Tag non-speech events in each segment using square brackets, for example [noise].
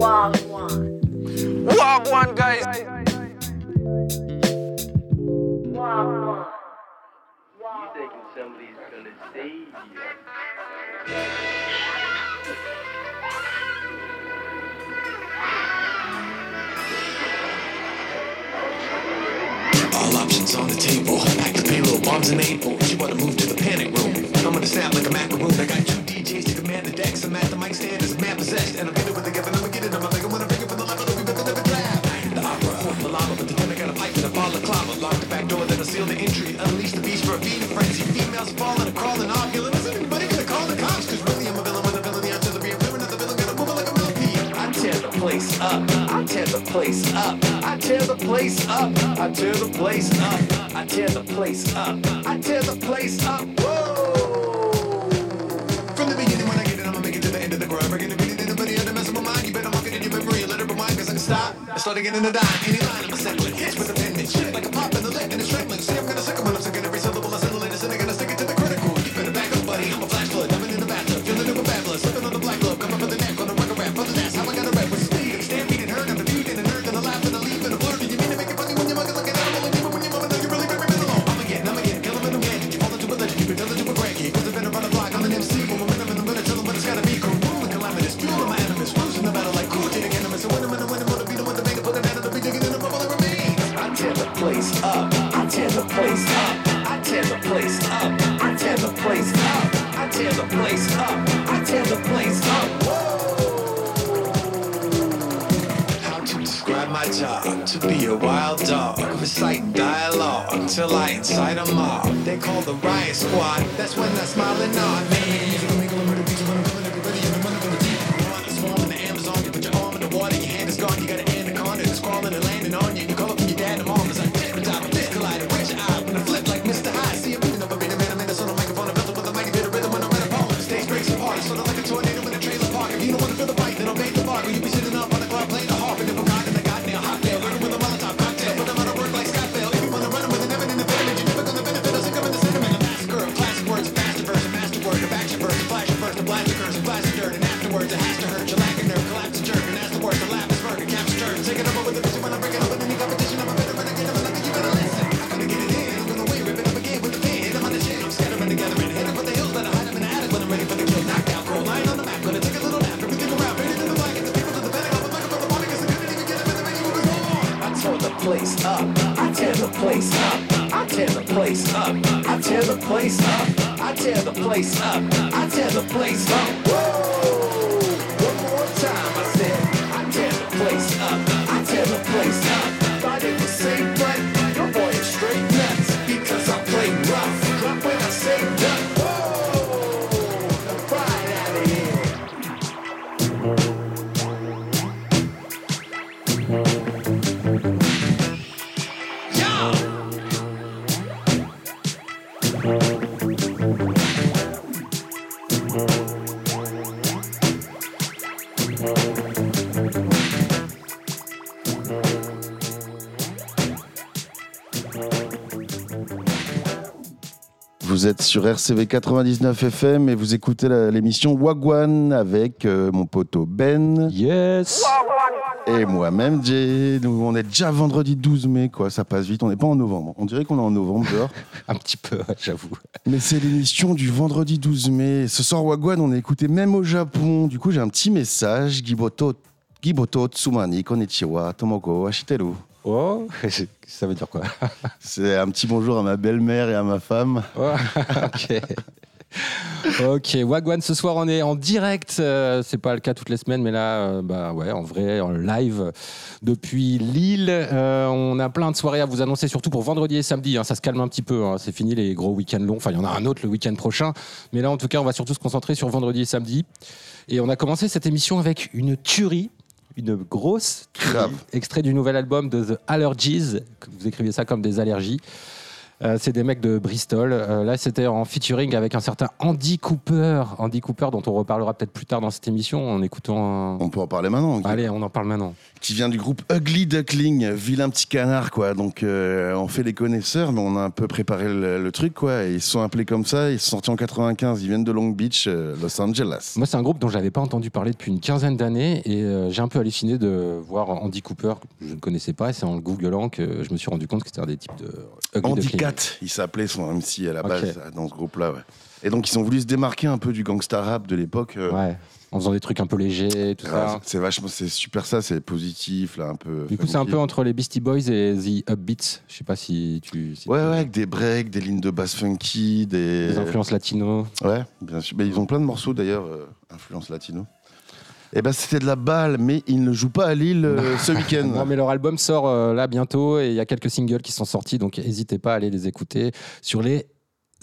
Wagwan. Wagwan, guys. Wagwan. You thinking somebody's gonna save you? All options on the table. Pack the payload, bombs and enabled. You wanna move to the panic room. I'm gonna snap like a macaroon. I got two DJs to command the decks. I'm at the mic stand as a man possessed. And I'm getting with the the entry. Unleash the beast for a feeding frenzy. Females falling and crawling, ovulating. Isn't anybody gonna call the cops? Cause really I'm a villain with a villain. The answer to be a villain. The villain gonna move it like a millipede. I tear the place up. I tear the place up. I tear the place up. I tear the place up. I tear the place up. I tear the place up. Whoa! From the beginning when I get it, I'ma make it to the end of the grind. Breaking the beat, anybody under messing with mine. You better mark it in your memory. Let it rewind, cause I can stop. I start again in the dime. Any line, I'm settling. Hits with a penmanship. And it's trembling. See, I'm gonna suck 'em when I'm singing every syllable. Vous êtes sur RCV 99 FM et vous écoutez l'émission Wagwan avec euh, mon poteau Ben Yes et moi-même Jay. Nous, on est déjà vendredi 12 mai, quoi. Ça passe vite. On n'est pas en novembre. On dirait qu'on est en novembre dehors. [laughs] Un petit peu, ouais, j'avoue. Mais c'est l'émission du vendredi 12 mai. Ce soir, Wagwan, on est écouté même au Japon. Du coup, j'ai un petit message. Giboto, Giboto Tsumani, Konnichiwa, Tomoko, Ashiteru. Oh, [laughs] ça veut dire quoi? C'est un petit bonjour à ma belle-mère et à ma femme. Oh, [laughs] Ok. Ok, Wagwan, ce soir on est en direct. euh, c'est pas le cas toutes les semaines, mais là, euh, bah ouais, en vrai, en live depuis Lille. Euh, on a plein de soirées à vous annoncer, surtout pour vendredi et samedi. hein, ça se calme un petit peu. hein, c'est fini les gros week-ends longs. Enfin, il y en a un autre le week-end prochain. Mais là, en tout cas, on va surtout se concentrer sur vendredi et samedi. Et on a commencé cette émission avec une tuerie. Une grosse Grave. extrait du nouvel album de The Allergies. Vous écrivez ça comme des allergies. Euh, c'est des mecs de Bristol. Euh, là, c'était en featuring avec un certain Andy Cooper. Andy Cooper, dont on reparlera peut-être plus tard dans cette émission en écoutant. un- On peut en parler maintenant. Allez, on en parle maintenant. Qui vient du groupe Ugly Duckling, vilain petit canard, quoi. Donc, euh, on fait les connaisseurs, mais on a un peu préparé le, le truc, quoi. Ils sont appelés comme ça. Ils sont sortis en 95. Ils viennent de Long Beach, Los Angeles. Moi, c'est un groupe dont j'avais pas entendu parler depuis une quinzaine d'années et j'ai un peu halluciné de voir Andy Cooper, que je ne connaissais pas. Et c'est en le googlant que je me suis rendu compte que c'était un des types de Ugly Andy Duckling. Cat, il s'appelait son MC à la base, dans ce groupe-là, ouais. Et donc, ils ont voulu se démarquer un peu du gangsta rap de l'époque. euh, Ouais, en faisant des trucs un peu légers, tout ça. C'est vachement, c'est super ça, c'est positif, là, un peu. Du coup, c'est un peu entre les Beastie Boys et The Upbeats. Je sais pas si tu. si Ouais, ouais, avec des breaks, des lignes de basse funky, des. Des influences latino. Ouais, bien sûr. Mais ils ont plein de morceaux d'ailleurs, euh, influence latino. Et ben c'était de la balle, mais ils ne jouent pas à Lille euh, ce week-end. [laughs] Non, mais leur album sort euh, là bientôt et il y a quelques singles qui sont sortis, donc n'hésitez pas à aller les écouter sur les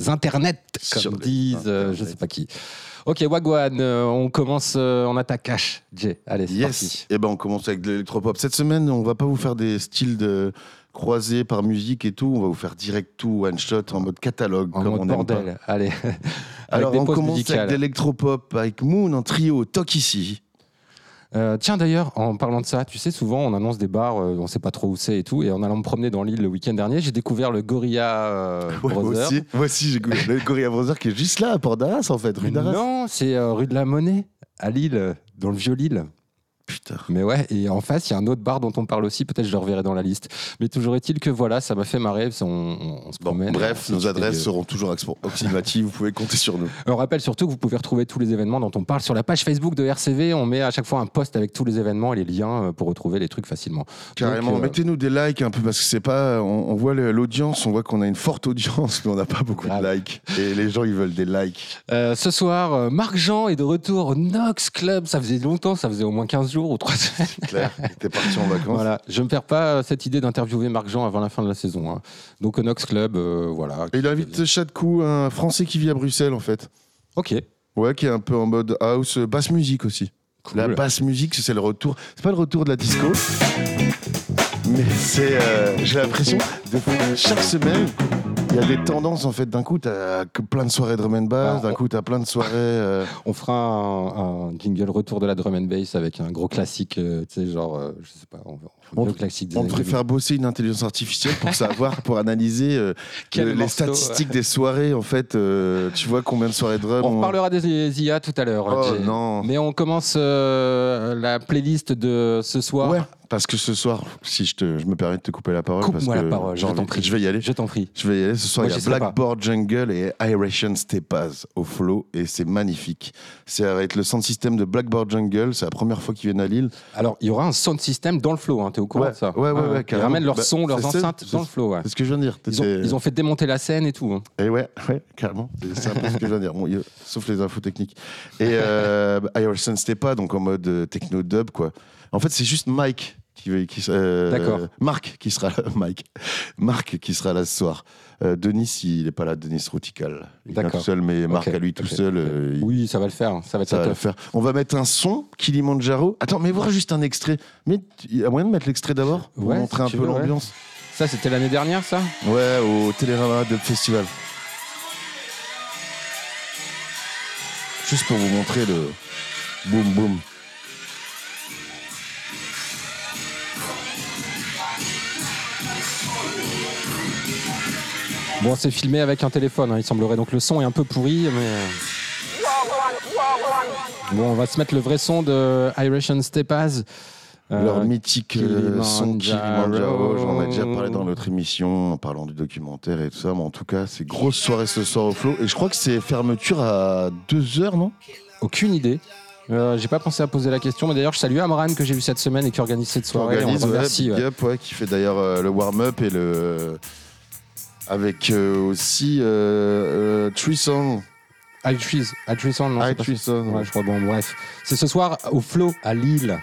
internets, comme Sur les disent euh, je internets. sais pas qui. Ok, Wagwan, on commence en attaque cash. Jay, allez, c'est Yes. parti. Et ben on commence avec de l'électropop. Cette semaine, on va pas vous faire des styles de croisés par musique et tout. On va vous faire direct tout one shot en mode catalogue, En comme mode on bordel, allez. [laughs] Alors on commence musicales. avec de l'électropop avec Moon en trio, Talk ici. Euh, tiens d'ailleurs, en parlant de ça, tu sais, souvent on annonce des bars, euh, on sait pas trop où c'est et tout, et en allant me promener dans l'île le week-end dernier, j'ai découvert le Gorilla euh, [laughs] Ouais, moi Brother. aussi, moi aussi j'ai goûté le [laughs] Gorilla Brother qui est juste là à Port d'Arras en fait, rue d'Arras. Non, c'est euh, rue de la Monnaie, à Lille, dans le vieux Lille. Putain. Mais ouais, et en face, il y a un autre bar dont on parle aussi, peut-être je le reverrai dans la liste. Mais toujours est-il que voilà, ça m'a fait marrer, on, on se Bon, promène. bref, nos adresses seront toujours approximatives, vous pouvez compter sur nous. On rappelle surtout que vous pouvez retrouver tous les événements dont on parle sur la page Facebook de RCV. On met à chaque fois un post avec tous les événements et les liens euh, pour retrouver les trucs facilement. Carrément, euh, mettez-nous des likes un peu parce que c'est pas. On, on voit l'audience, on voit qu'on a une forte audience, [laughs] mais on n'a pas beaucoup Grave. de likes. Et les gens, ils veulent des likes. Euh, ce soir, euh, Marc Jean est de retour au Nox Club. Ça faisait longtemps, ça faisait au moins 15 jours ou 3 semaines. Claire, t'es parti en vacances. Voilà, je me perds pas euh, cette idée d'interviewer Marc Jean avant la fin de la saison. hein. Donc au Nox Club, euh, voilà. Et il invite Chadkou, un Français qui vit à Bruxelles, en fait. Ok. Ouais, qui est un peu en mode house, basse musique aussi. Cool. La basse musique, c'est le retour. C'est pas le retour de la disco, mais c'est. euh, J'ai l'impression, de chaque semaine, y a des tendances en fait. D'un coup, t'as plein de soirées drum and bass, Alors, d'un coup, t'as plein de soirées. euh, On fera un, un jingle retour de la drum and bass avec un gros classique, euh, tu sais, genre, euh, je sais pas, on, On- le classique des On années préfère bosser une intelligence artificielle pour [laughs] savoir, pour analyser euh, les morceau, statistiques ouais. des soirées. En fait, euh, tu vois combien de soirées drum 2000. On reparlera des IA tout à l'heure. Oh non. Mais on commence euh, la playlist de ce soir. Ouais, parce que ce soir, si je, te, je me permets de te couper la parole, parce Coupe-moi que la parole, je prie. je vais y aller. Je t'en prie. Je vais y aller. Ce soir, Moi, il y a. Blackboard Jungle et Iration Stepas au flow et c'est magnifique. Ça va être le sound system de Blackboard Jungle. C'est la première fois qu'ils viennent à Lille. Alors, il y aura un sound system dans le flow, hein, t'es au courant Ouais, de ça ouais, ouais, ouais, Ils ramènent leurs Bah, sons, leurs enceintes dans le flow. ouais. C'est ce que je viens de dire. Ils ont, ils ont fait démonter la scène et tout. hein. Et ouais, ouais, carrément. C'est- C'est un peu ce que je viens de dire. Bon, il sauf les infos techniques. Et euh, Iverson Stepa, donc en mode euh, techno dub, quoi. En fait, c'est juste Mike qui, qui euh, D'accord. Marc qui sera là. [laughs] Mike. Marc qui sera là ce soir. Euh, Denis, il n'est pas là. Denis Routical. Il D'accord. tout seul, mais Marc à lui tout seul. euh, il- Oui, ça va le faire. Ça va être Ça sa va le faire. On va mettre un son Kilimanjaro. Attends, mais voir juste un extrait. Mais il y a moyen de mettre l'extrait d'abord pour Ouais, montrer si un peu ouais. l'ambiance? Ça, c'était l'année dernière, ça? Ouais, au Télérama Dub Festival. Juste pour vous montrer le boum boum. Bon, c'est filmé avec un téléphone, hein, il semblerait. Donc le son est un peu pourri, mais. euh, Bon, on va se mettre le vrai son de Iration Stepas. Euh, Leur mythique euh, son Kilimanjaro. J'en ai déjà parlé dans l'autre émission en parlant du documentaire et tout ça. Mais en tout cas, c'est grosse soirée ce soir au flow. Et je crois que c'est fermeture à 2h, non? Aucune idée. Euh, j'ai pas pensé à poser la question, mais d'ailleurs, je salue Amran que j'ai vu cette semaine et qui organise cette soirée. Organise, on ouais, ouais. Up, ouais, qui fait d'ailleurs euh, le warm-up et le. Avec euh, aussi euh, euh, Three Song. Altruis, Altruison, non c'est pas- Altruison, Ouais, ouais. je crois. Bon, bref. C'est ce soir au Flow à Lille.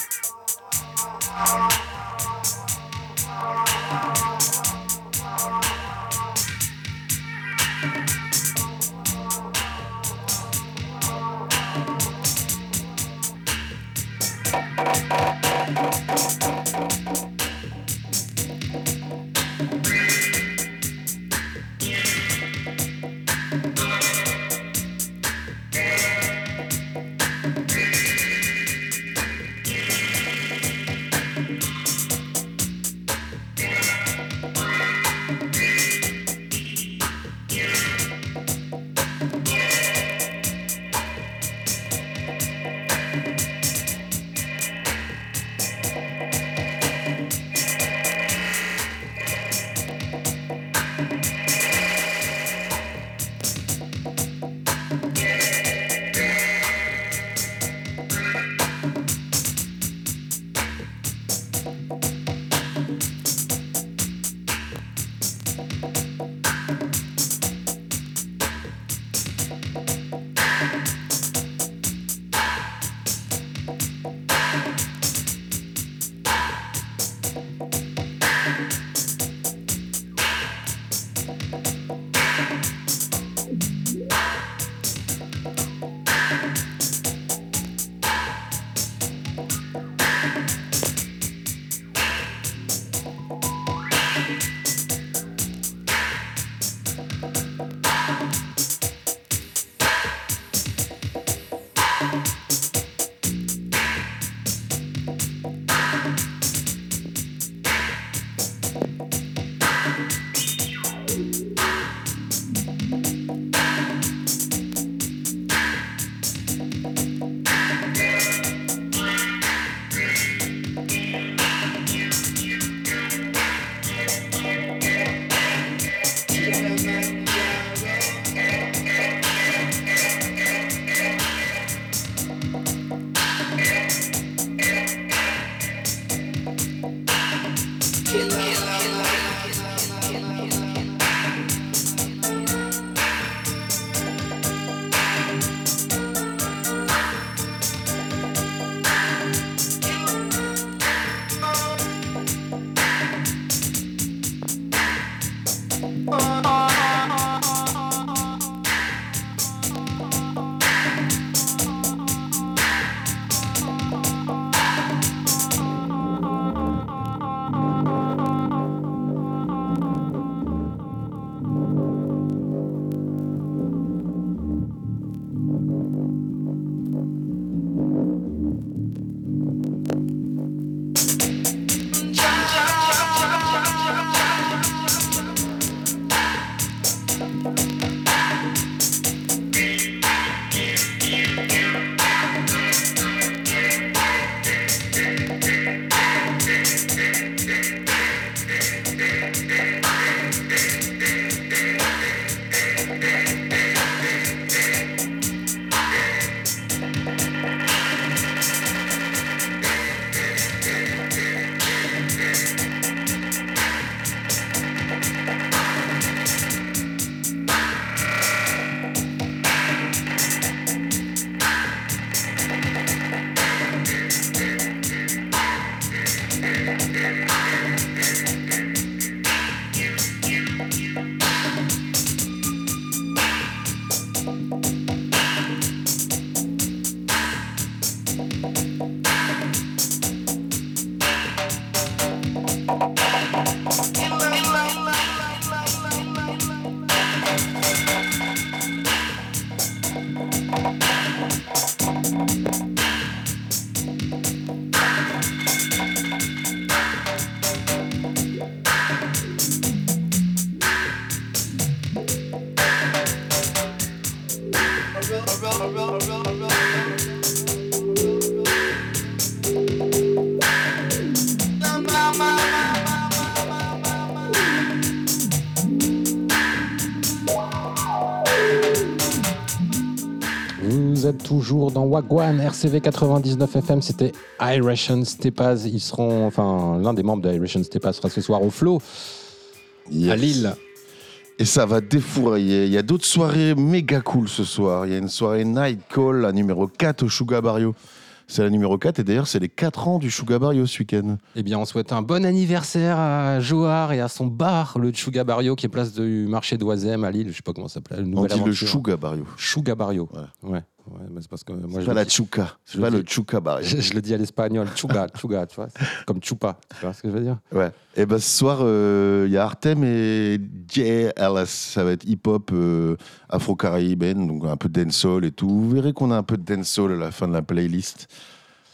Vous êtes toujours dans Wagwan, RCV 99 FM, c'était Iration Stepas. Ils seront, enfin, l'un des membres de Iration Stepas sera ce soir au Flow à. Lille. Et ça va défourailler. Il y a d'autres soirées méga cool ce soir. Il y a une soirée Night Call, la numéro 4 au Sugar Barrio. C'est la numéro 4 et d'ailleurs, c'est les 4 ans du Sugar Barrio ce week-end. Eh bien, on souhaite un bon anniversaire à Johar et à son bar, le Chuga Barrio, qui est place du marché d'Oisem à Lille. Je sais pas comment ça s'appelle. On dit le. Sugar Barrio. Chuga Barrio. Ouais. Ouais. Ouais, mais c'est parce que moi, je, pas la je C'est le pas dis- le Chuka Barrio. je, [laughs] je le dis à l'espagnol. Chuga, Chuga, tu vois. Comme chupa. Tu vois ce que je veux dire? Ouais. Et ben ce soir, euh, il y a Artem et Jay Ellis. Ça va être hip-hop euh, afro-caribéenne, donc un peu de dancehall et tout. Vous verrez qu'on a un peu de dancehall à la fin de la playlist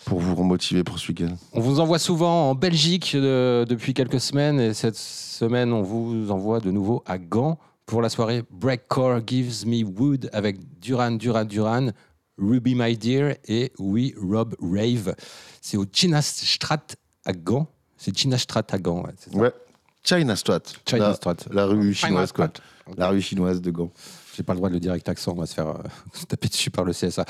pour vous remotiver pour ce week-end. On vous envoie souvent en Belgique euh, depuis quelques semaines et cette semaine, on vous envoie de nouveau à Gand pour la soirée Breakcore Gives Me Wood avec Duran Duran Duran, Ruby My Dear et We Rob Rave. C'est au Chinastrat à Gand. C'est Chinastrat à Gand, ouais, ça. Ouais. China Strat. China la, Strat. la rue chinoise, quoi. Strat. La rue chinoise de Gand. J'ai pas le droit de le dire avec accent, on va se faire euh, [laughs] taper dessus par le CSA.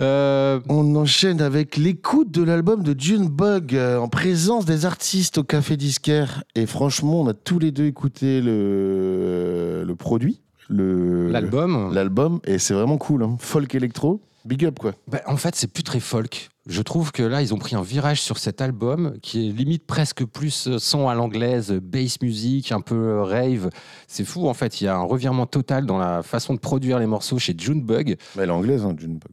Euh, On enchaîne avec l'écoute de l'album de Junebug euh, en présence des artistes au Café Disquaire. Et franchement, on a tous les deux écouté le, le produit, le- L'album, l'album, et c'est vraiment cool. hein. Folk électro, big up quoi. Ben, en fait, c'est plus très folk. Je trouve que là, ils ont pris un virage sur cet album qui est limite presque plus euh, son à l'anglaise, euh, bass music, un peu euh, rave. C'est fou, en fait. Il y a un revirement total dans la façon de produire les morceaux chez Junebug. Bah, elle est anglaise, hein, Junebug.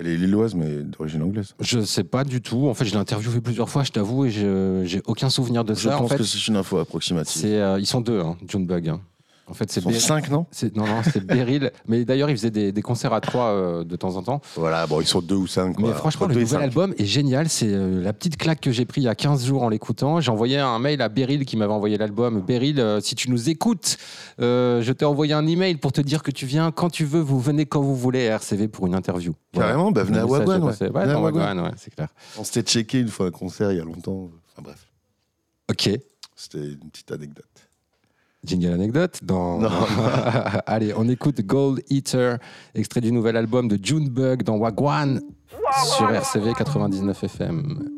Elle est lilloise, mais d'origine anglaise. Je sais pas du tout. En fait, je l'ai interviewé plusieurs fois, je t'avoue, et je- j'ai aucun souvenir de Je ça. En pense fait, que c'est une info approximative. euh, ils sont deux, hein, Junebug. hein. En fait, c'est Beryl- cinq, non c'est- Non, non, c'est Beryl. [laughs] Mais d'ailleurs, ils faisaient des, des concerts à trois euh, de temps en temps. Voilà, bon, ils sont deux ou cinq. Mais franchement, Entre le deux et nouvel cinq. album est génial. C'est euh, la petite claque que j'ai pris il y a 15 jours en l'écoutant. J'ai envoyé un mail à Beryl qui m'avait envoyé l'album. Beryl, euh, si tu nous écoutes, euh, je t'ai envoyé un email pour te dire que tu viens quand tu veux. Vous venez quand vous voulez à RCV pour une interview. Carrément, bah, venez à Le message Wagwan, est ouais. passé. Ouais, Venez à dans Wagwan. Wagwan, ouais, c'est clair. On s'était checké une fois un concert il y a longtemps. Enfin bref, Ok. c'était une petite anecdote. Jingle anecdote dans... Non. [laughs] Allez, on écoute Gold Eater, extrait du nouvel album de Junebug dans Wagwan sur RCV 99 FM.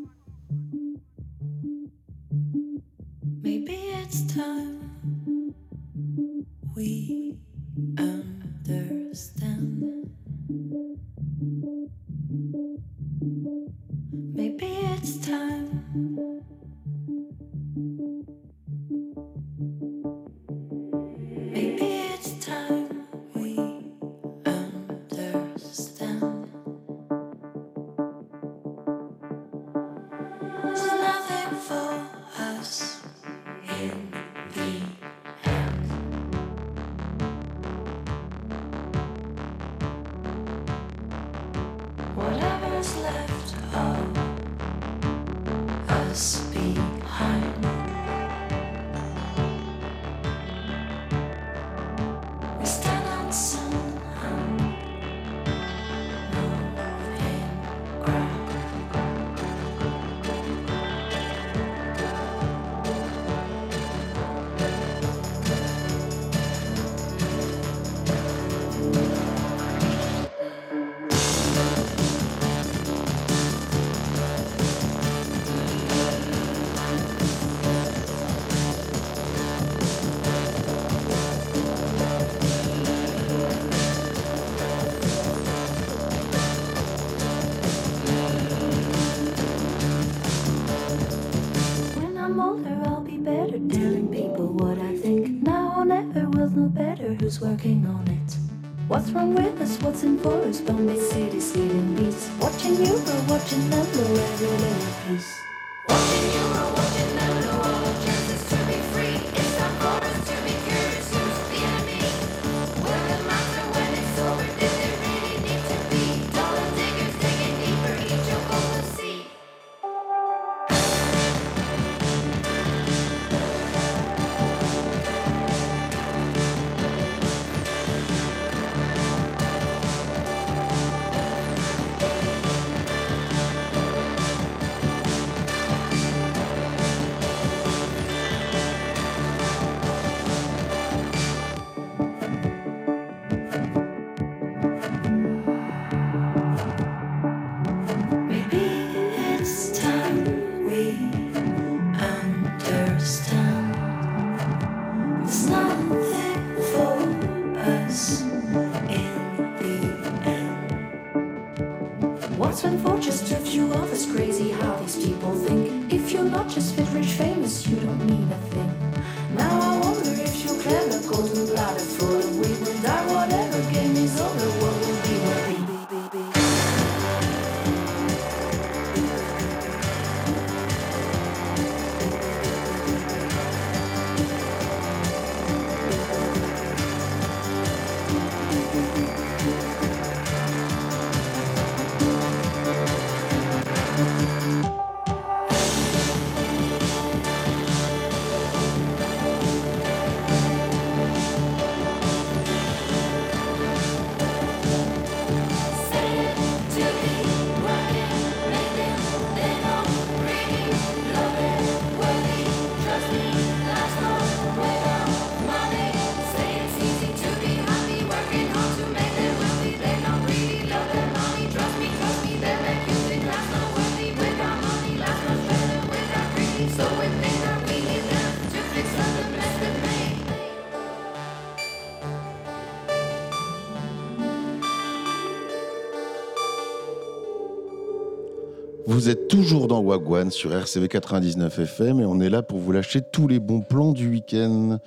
Toujours dans Wagwan sur RCV 99 FM et on est là pour vous lâcher tous les bons plans du week-end.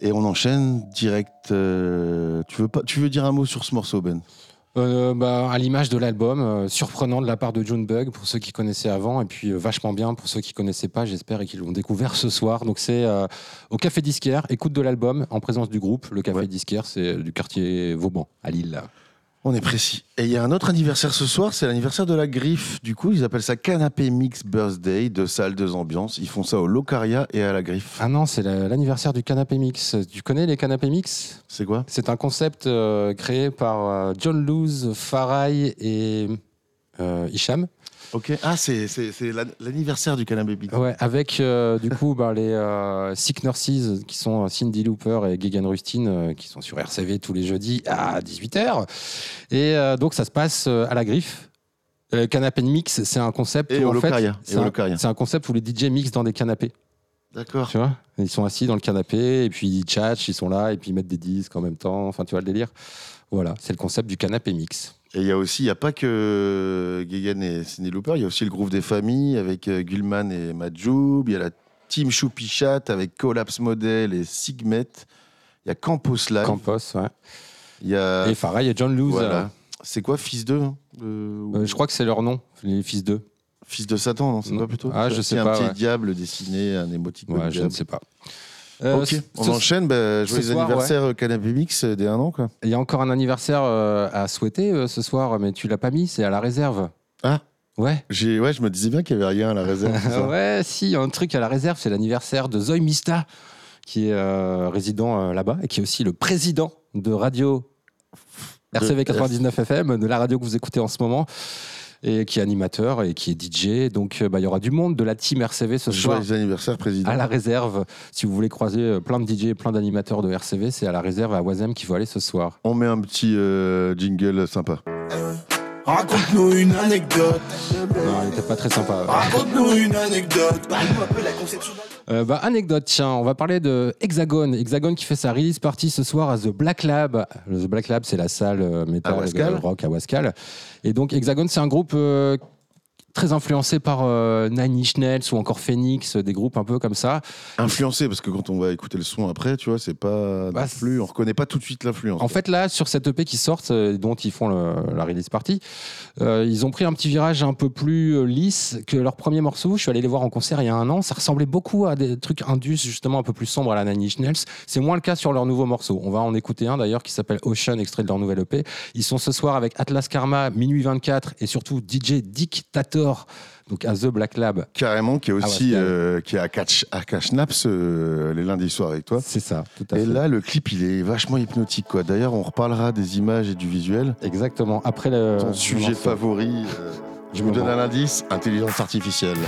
Et on enchaîne direct. euh, tu, veux pas, tu veux dire un mot sur ce morceau, Ben? Euh, bah, à l'image de l'album, euh, surprenant de la part de Junebug pour ceux qui connaissaient avant, et puis euh, vachement bien pour ceux qui connaissaient pas, j'espère, et qui l'ont découvert ce soir. Donc c'est au Café Disquaire, écoute de l'album en présence du groupe. Le Café Ouais. Disquaire, c'est du quartier Vauban, à Lille. On est précis. Et il y a un autre anniversaire ce soir, c'est l'anniversaire de la Griffe. Du coup, ils appellent ça Canapé Mix Birthday, de salles, deux ambiances. Ils font ça au Locaria et à la Griffe. Ah non, c'est la- l'anniversaire du Canapé Mix. Tu connais les Canapé Mix? C'est quoi? C'est un concept euh, créé par euh, John Luz, Farai et euh, Hicham. Ok. Ah, c'est c'est- c'est l'an- l'anniversaire du Canapé Mix. Ouais, avec euh, du coup bah, les euh, Sick Nurses qui sont Cindy Looper et Gigan Rustin euh, qui sont sur RCV tous les jeudis à 18h. Et euh, donc ça se passe euh, à la griffe. Euh, canapé Mix, c'est un concept Et où en fait, un, c'est un concept où les DJ mixent dans des canapés. D'accord. Tu vois Ils sont assis dans le canapé et puis ils tchatchent, ils sont là et puis ils mettent des disques en même temps. Enfin, tu vois le délire? Voilà, c'est le concept du canapé mix. Et il y a aussi, il n'y a pas que Gigan et Cindy Looper, il y a aussi le groupe des familles avec euh, Gulman et Majoub. Il y a la Team Choupichat avec Collapse Model et Sigmet. Il y a Campos Live. Campos, ouais. Il y a. Et Farai et John Luz. Voilà. C'est quoi, Fils 2 euh, je crois que c'est leur nom, les fils d'eux. Fils de Satan, non C'est pas plutôt Ah, je C'est sais un pas, petit ouais. diable dessiné, un émoticône Ouais, je ne sais pas. Euh, ok, on enchaîne. Bah, joyeux soir, anniversaire euh, Canapé Mix euh, des 1 an, quoi. Il y a encore un anniversaire euh, à souhaiter euh, ce soir, mais tu l'as pas mis, c'est à la réserve. Ah. Ouais. J'ai, ouais, je me disais bien qu'il n'y avait rien à la réserve. [laughs] ça ouais, si, il y a un truc à la réserve, c'est l'anniversaire de Zoe Mista, qui est résident là-bas et qui est aussi le président de Radio RCV 99 FM, de la radio que vous écoutez en ce moment, et qui est animateur et qui est DJ. Donc, euh, bah, il y aura du monde de la team RCV ce soir. Joyeux anniversaire, président. À la réserve, si vous voulez croiser euh, plein de DJ et plein d'animateurs de RCV, c'est à la réserve à Oisem qu'il faut aller ce soir. On met un petit euh, jingle sympa. Raconte-nous une anecdote. Non, il était pas très sympa. Raconte-nous une anecdote. Parle-nous un peu de la conception. Euh, bah, anecdote, tiens, on va parler de Hexagone. Hexagone qui fait sa release party ce soir à The Black Lab. The Black Lab, c'est la salle euh, métal rock à Wascal. Et donc Hexagone, c'est un groupe euh, très influencé par euh, Nine Inch Nails ou encore Phoenix, des groupes un peu comme ça. Influencé, parce que quand on va écouter le son après, tu vois, c'est pas Bah, non plus, on reconnaît pas tout de suite l'influence. En fait, là, sur cette EP qui sort, euh, dont ils font le- la release party, euh, ils ont pris un petit virage un peu plus euh, lisse que leur premier morceau. Je suis allé les voir en concert il y a un an. Ça ressemblait beaucoup à des trucs indus, justement un peu plus sombres à la Nine Inch Nails. C'est moins le cas sur leur nouveau morceau. On va en écouter un d'ailleurs qui s'appelle Ocean, extrait de leur nouvelle EP. Ils sont ce soir avec Atlas Karma, Minuit 24 et surtout DJ Donc à The Black Lab. Carrément, qui est Ah, aussi euh, qui est à Catch, à Catch Naps euh, les lundis soirs avec toi. C'est ça, tout à Et fait. là, le clip, il est vachement hypnotique, quoi. D'ailleurs, on reparlera des images et du visuel. Exactement. Après le. Ton sujet favori, euh, je Je vous me donne un indice intelligence artificielle.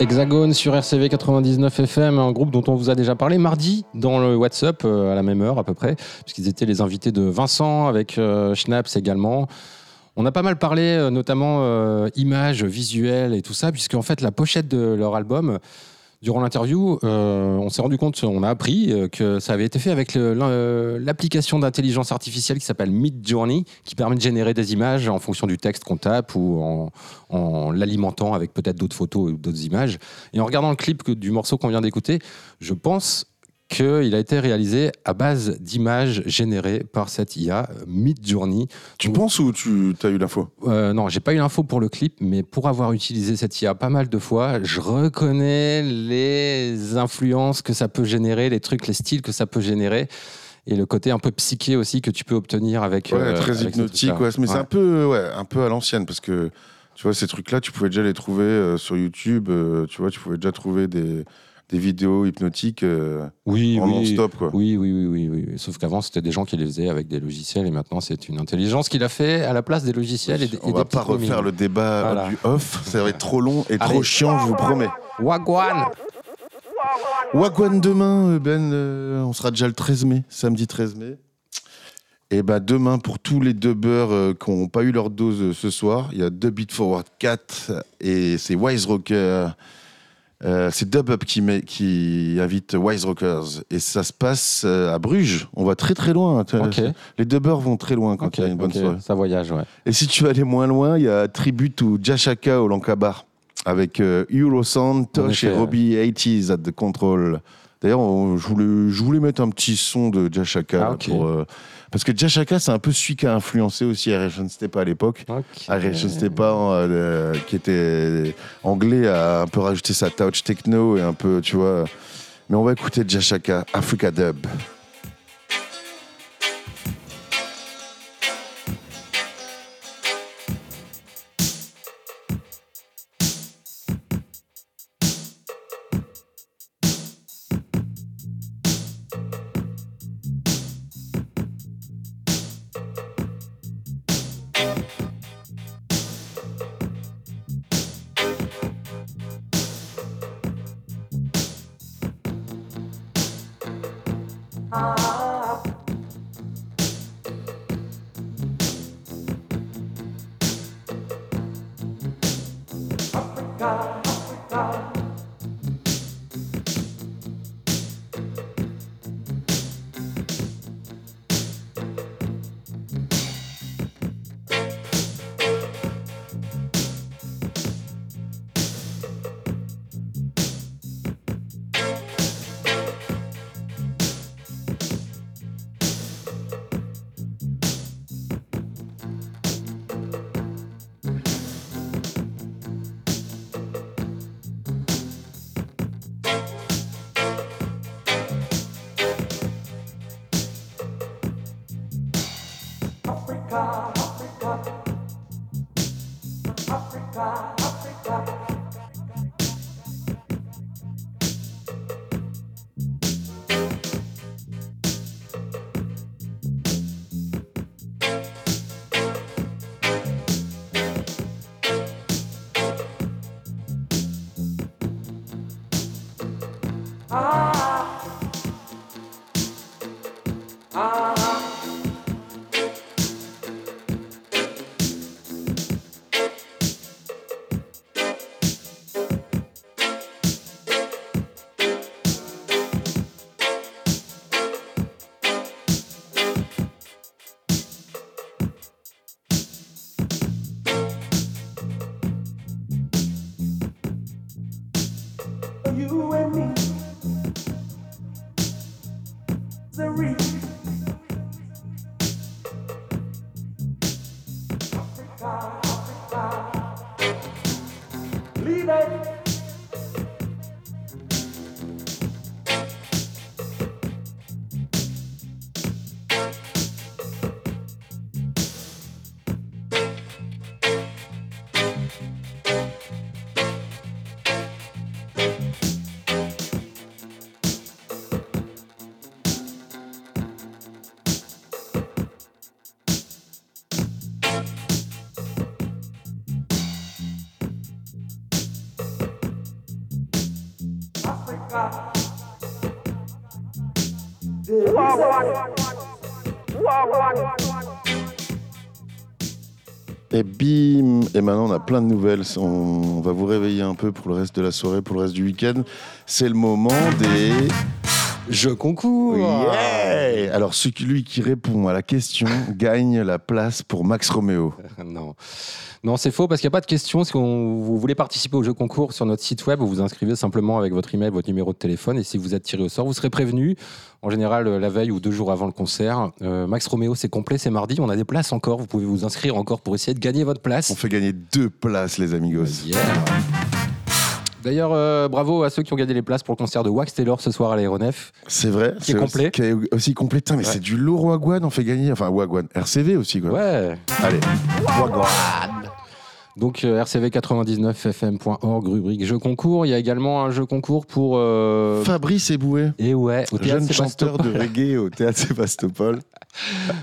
Hexagone sur RCV 99 FM, un groupe dont on vous a déjà parlé mardi dans le WhatsApp euh, à la même heure à peu près, puisqu'ils étaient les invités de Vincent avec euh, Schnaps également. On a pas mal parlé, euh, notamment images, visuels et tout ça, puisqu'en fait la pochette de leur album, durant l'interview, euh, on s'est rendu compte, on a appris euh, que ça avait été fait avec l'un- l'application d'intelligence artificielle qui s'appelle Midjourney, qui permet de générer des images en fonction du texte qu'on tape ou en, en l'alimentant avec peut-être d'autres photos ou d'autres images. Et en regardant le clip du morceau qu'on vient d'écouter, je pense qu'il a été réalisé à base d'images générées par cette IA euh, Midjourney. Tu penses ou tu as eu l'info? Euh, non, j'ai pas eu l'info pour le clip, mais pour avoir utilisé cette IA pas mal de fois, je reconnais les influences que ça peut générer, les trucs, les styles que ça peut générer. Et le côté un peu psyché aussi que tu peux obtenir avec. Ouais, euh, très avec ce hypnotique. Ouais. Mais c'est un peu, ouais, un peu à l'ancienne parce que tu vois, ces trucs-là, tu pouvais déjà les trouver euh, sur YouTube. euh, tu vois, tu pouvais déjà trouver des, des vidéos hypnotiques euh, Oui, en oui. non-stop. Quoi. Oui, oui, oui, oui, oui. Sauf qu'avant, c'était des gens qui les faisaient avec des logiciels et maintenant, c'est une intelligence qui l'a fait à la place des logiciels et, des- On et va des pas refaire le débat Voilà. du off. Ça va être trop long et Allez. trop chiant, je vous promets. Wagwan Wagwan demain, euh, Ben, euh, on sera déjà le 13 mai, samedi 13 mai. Et bah demain, pour tous les dubbers euh, qui n'ont pas eu leur dose euh, ce soir, il y a Dub Beat Forward 4 et c'est Wise Rocker. Euh, c'est Dub Up qui, met- qui invite Wise Rockers. Et ça se passe euh, à Bruges. On va très très loin. Les dubbers vont très loin quand Ok, il y a une bonne soirée. ça voyage, ouais. Et si tu veux aller moins loin, il y a Tribute ou Jashaka au Lankabar avec euh, Eurosound, Tosh et Robbie 80s at the Control. D'ailleurs, je voulais, je voulais mettre un petit son de Jashaka. Ah, pour, euh, parce que Jashaka, c'est un peu celui qui a influencé aussi Erection Stepa à l'époque. Erection Stepa, euh, qui était anglais, a un peu rajouté sa touch techno et un peu, tu vois. Mais on va écouter Jashaka, Africa Dub. Et bim Et maintenant, on a plein de nouvelles. On, va vous réveiller un peu pour le reste de la soirée, pour le reste du week-end. C'est le moment des... Je concours Yeah Alors, celui qui répond à la question [laughs] gagne la place pour Max Romeo. [laughs] Non, non c'est faux parce qu'il n'y a pas de question. Si on- vous voulez participer au jeu concours sur notre site web, vous vous inscrivez simplement avec votre email, votre numéro de téléphone et si vous êtes tiré au sort, vous serez prévenu. En général, euh, la veille ou deux jours avant le concert. Euh, Max Romeo, c'est complet, c'est mardi. On a des places encore. Vous pouvez vous inscrire encore pour essayer de gagner votre place. On fait gagner deux places, les amigos. Yeah. D'ailleurs, euh, bravo à ceux qui ont gagné les places pour le concert de Wax Taylor ce soir à l'aéronef. C'est vrai. Qui est complet. aussi- Qui est aussi complet. Putain, mais Ouais. c'est du lourd Wagwan, on fait gagner. Enfin, Wagwan. RCV aussi, quoi. Ouais. Allez. Wagwan. Donc euh, rcv99fm.org, rubrique jeu concours. Il y a également un jeu concours pour. euh, Fabrice Eboué. Et ouais, au théâtre Jeune chanteur de reggae au théâtre Sébastopol.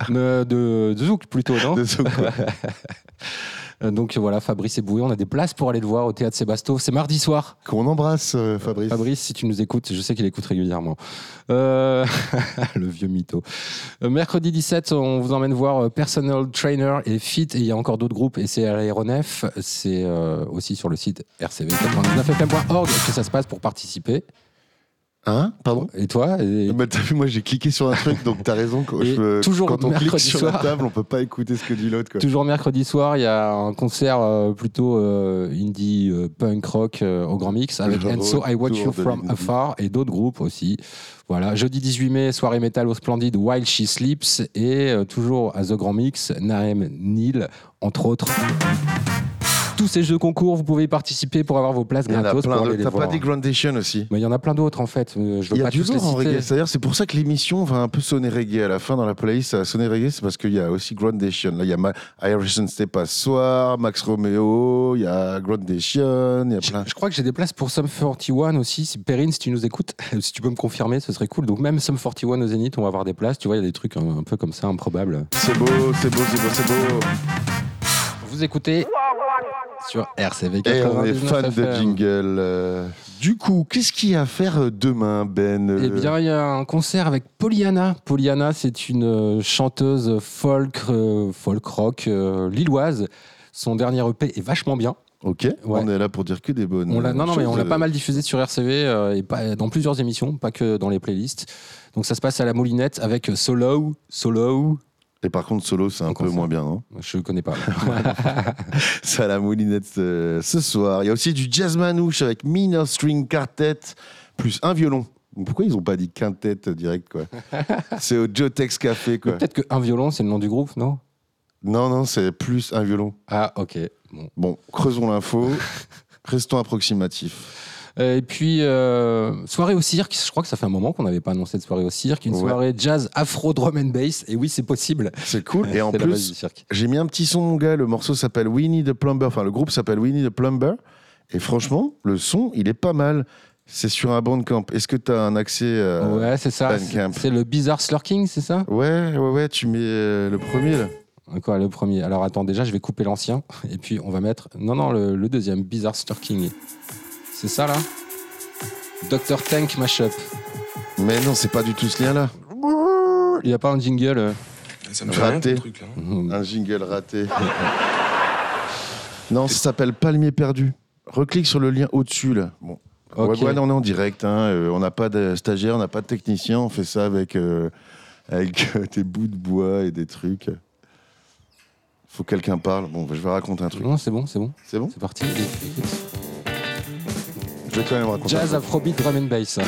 de, [laughs] de, de Zouk plutôt, non De Zouk, ouais. [laughs] Euh, Donc voilà, Fabrice Eboué, on a des places pour aller le voir au théâtre Sébasto. C'est mardi soir. Qu'on embrasse, euh, Fabrice. Fabrice, si tu nous écoutes, je sais qu'il écoute régulièrement. Euh, [laughs] le vieux mytho. Mercredi 17, on vous emmène voir Personal Trainer et Fit. Et il y a encore d'autres groupes. Et c'est à l'aéronef. C'est aussi sur le site rcv99fm.org que ça se passe pour participer. Hein Pardon Et toi et- Bah, T'as vu, moi j'ai cliqué sur un truc, donc t'as raison. Quand, je- toujours quand on clique mercredi sur soir. la table, on peut pas écouter ce que dit l'autre. Toujours mercredi soir, il y a un concert euh, plutôt euh, indie euh, punk rock au Grand Mix avec Le Enso I Watch You From. Afar et d'autres groupes aussi. Voilà, jeudi 18 mai, soirée métal au Splendide While She Sleeps et toujours à The Grand Mix, Naem Neil, entre autres. Tous ces jeux concours, vous pouvez y participer pour avoir vos places gratos T'as pas dit Grandation aussi Mais il y en a plein d'autres en fait. euh, Je veux Il y a pas du tous les lourd en reggae. C'est-à-dire, c'est pour ça que l'émission va un peu sonner reggae à la fin dans la playlist. Ça va sonner reggae, c'est parce qu'il y a aussi Grandation. Là, il y a Ma- à soir, Max Romeo, il y a Grandation, il y a plein. Je crois que j'ai des places pour Sum 41 aussi. Si Perrine, si tu nous écoutes, [laughs] si tu peux me confirmer, ce serait cool. Donc même Sum 41 au Zénith, on va avoir des places. Tu vois, il y a des trucs un, un peu comme ça, improbables. C'est beau, c'est beau, c'est beau, c'est beau. Vous écoutez sur RCV Et on est 99 fan de jingle. euh. Du coup, qu'est-ce qu'il y a à faire euh, demain, Ben Eh Euh, bien, il y a un concert avec Pollyanna. Pollyanna, c'est une euh, chanteuse folk, euh, folk rock euh, lilloise. Son dernier EP est vachement bien. Ok, on est là pour dire que des bonnes. On l'a, non, non, mais on l'a pas mal diffusé sur RCV euh, et pas, dans plusieurs émissions, pas que dans les playlists. Donc ça se passe à la Moulinette avec Solo, Solo. Et par contre, solo, c'est un peu moins bien, non Je connais pas. [laughs] c'est à la moulinette euh, ce soir. Il y a aussi du jazz manouche avec Minor String Quartet plus un violon. Pourquoi ils ont pas dit quintet direct quoi [laughs] C'est au Jotex Café quoi. Peut-être qu'un violon, c'est le nom du groupe, non? Non non, c'est plus un violon. Ah ok. Bon. Bon, creusons l'info. Restons approximatifs. Euh, Et puis, euh, soirée au cirque. Je crois que ça fait un moment qu'on n'avait pas annoncé de soirée au cirque. Une Ouais. soirée jazz afro drum and bass. Et oui, c'est possible. C'est cool. Et [laughs] en plus, j'ai mis un petit son, mon gars. Le morceau s'appelle Winnie the Plumber. Enfin, le groupe s'appelle Winnie the Plumber. Et franchement, le son, il est pas mal. C'est sur un bandcamp. Est-ce que tu as un accès à ouais, c'est ça. C'est le Bizarre Slurking, c'est ça? Ouais, ouais, ouais. Tu mets euh, le premier là. Quoi, le premier? Alors attends, déjà, je vais couper l'ancien. Et puis, on va mettre. Non, non, le, le deuxième, Bizarre Slurking. C'est ça, là Dr. Tank Mashup. Mais non, c'est pas du tout ce lien-là. Il n'y a pas un jingle euh, Ça me fait rien, Raté. truc, là. Mhm. Un jingle raté. [laughs] non, ça s'appelle Palmier perdu. Reclique sur le lien au-dessus là. Bon. Ok. Ouais, ouais, on est en direct. hein, euh, on n'a pas de stagiaire, on n'a pas de technicien. On fait ça avec, euh, avec des bouts de bois et des trucs. Faut que quelqu'un parle. Bon, je vais raconter un truc. Non, c'est bon, c'est bon. C'est bon? C'est parti. Écoute. Je vais quand même raconter. un Jazz. Afrobeat Drum and Bass.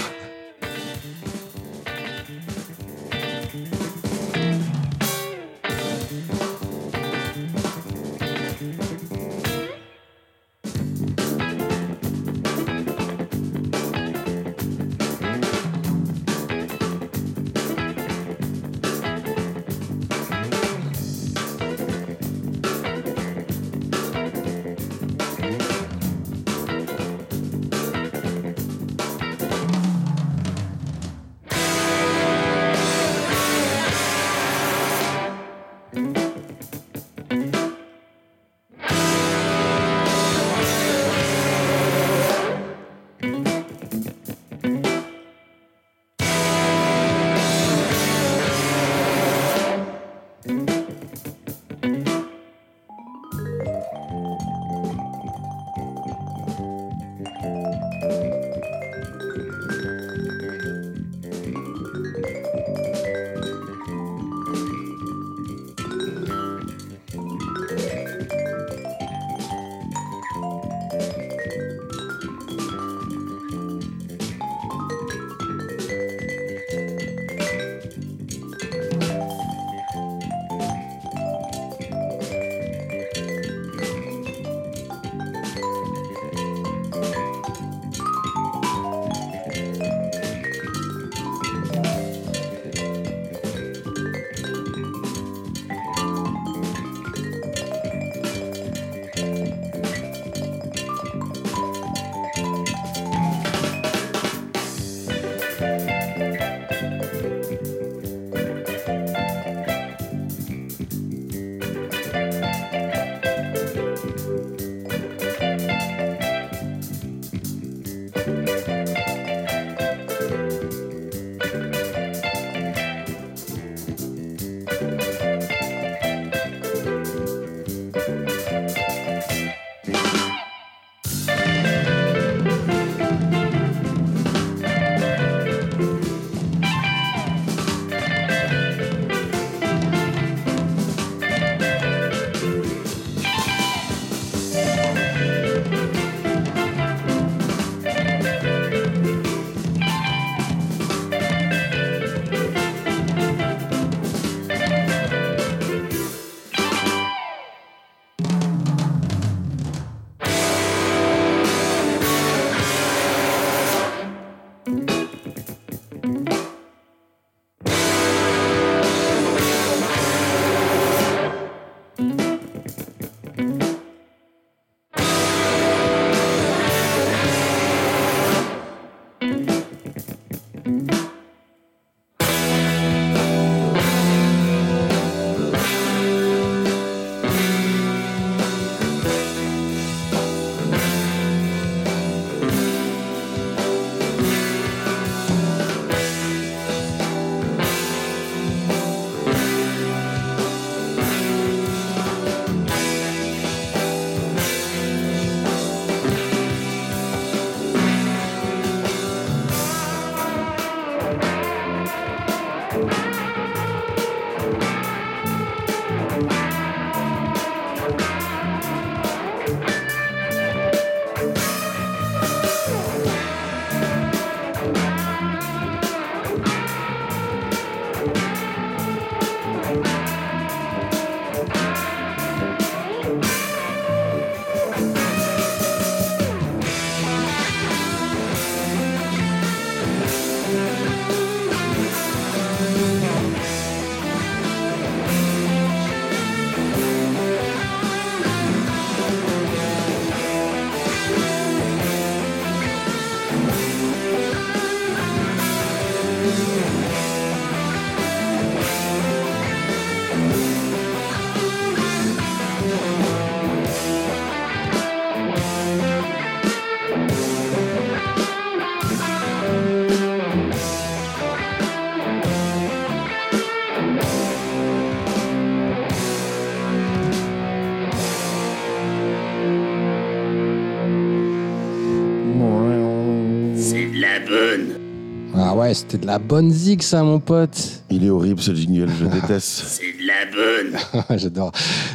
Ouais, c'était de la bonne zig, ça, mon pote. Il est horrible ce jingle, je déteste. [laughs] C'est de la bonne. [laughs] J'adore.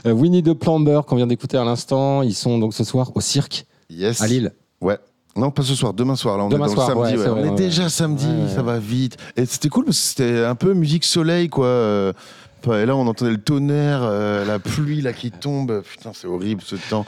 Euh, Winnie the Plumber, qu'on vient d'écouter à l'instant, ils sont donc ce soir au cirque Yes. à Lille. Ouais. Non, pas ce soir, demain soir. Là, on Demain est dans soir, le samedi. ouais, ouais. c'est On est déjà samedi, Ouais, ouais. ça va vite. Et c'était cool parce que c'était un peu musique soleil, quoi. Euh, Et là, on entendait le tonnerre, euh, la pluie là qui tombe. Putain, c'est horrible ce temps.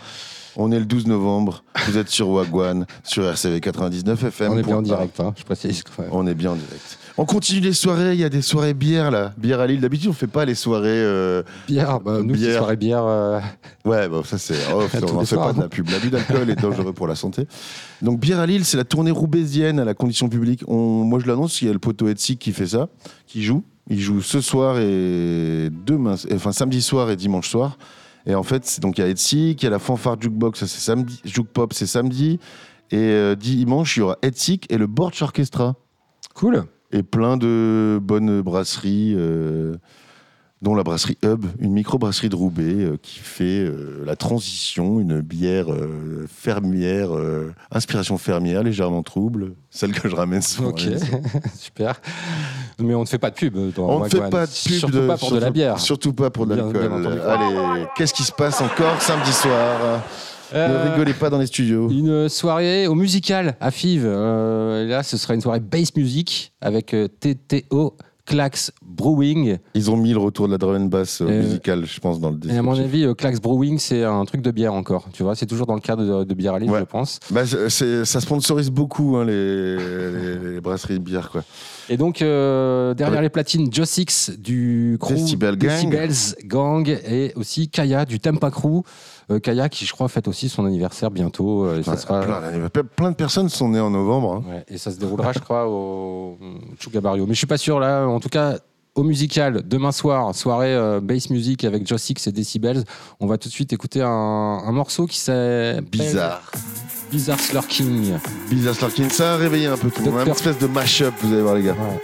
On est le 12 novembre. Vous êtes sur Wagwan, sur RCV 99 FM. On est bien en direct, hein, je précise. Ouais. On est bien en direct. On continue les soirées. Il y a des soirées bière là, bière à Lille. D'habitude, on fait pas les soirées. euh, Bière, bah, nous, Bière. soirée bière. euh, [laughs] Ouais, bah, ça c'est. oh, [laughs] on les ne fait pas de la pub. L'abus d'alcool est dangereux pour la santé. Donc, Bière à Lille, c'est la tournée roubaisienne à la condition publique. On, moi, je l'annonce, il y a le poteau Etsy qui fait ça, qui joue. Il joue ce soir et demain, enfin samedi soir et dimanche soir. Et en fait, c'est- donc il y a Etsy, il y a la fanfare jukebox, c'est samedi, jukepop c'est samedi. Et euh, dimanche, il y aura Etsy et le Borch Orchestra. Cool. Et plein de bonnes brasseries, euh, dont la brasserie Hub, une micro-brasserie de Roubaix euh, qui fait euh, la transition, une bière euh, fermière, inspiration fermière, légèrement trouble, celle que je ramène souvent. Ok, [laughs] super. Mais on ne fait pas de pub dans On ne fait pas de pub Surtout de, pas pour de la bière. Surtout pas pour de l'alcool. Allez, qu'est-ce qui se passe encore samedi soir? Euh, Ne rigolez pas dans les studios. Une soirée au musical à Fives. Euh, là, ce sera une soirée bass music avec TTO Clax Brewing. Ils ont mis le retour de la drum and bass euh, Euh, musicale, je pense, dans le Et à mon avis, euh, Clax Brewing, c'est un truc de bière encore. Tu vois, c'est toujours dans le cadre de, de bière à Ouais. je pense. Bah, ça sponsorise beaucoup hein, les, les- les brasseries de bière. Quoi. Et donc, euh, derrière Ouais. les platines, Joe Six du crew Decibel Gang. Decibels Gang et aussi Kaya du Tempa Crew. Euh, Kaya qui, je crois, fête aussi son anniversaire bientôt. euh, et, ça sera... plein, plein de personnes sont nées en novembre. hein. Ouais, et ça se déroulera, je crois, au Chuga Barrio. Mais je suis pas sûr là. En tout cas, au musical, demain soir, soirée euh, bass music avec Joe Six et Decibels. On va tout de suite écouter un, un morceau qui s'appelle Bizarre. Bizarre Slurking. Bizarre Slurking, ça a réveillé un peu tout le monde. Une espèce de mash-up, vous allez voir les gars. Ouais.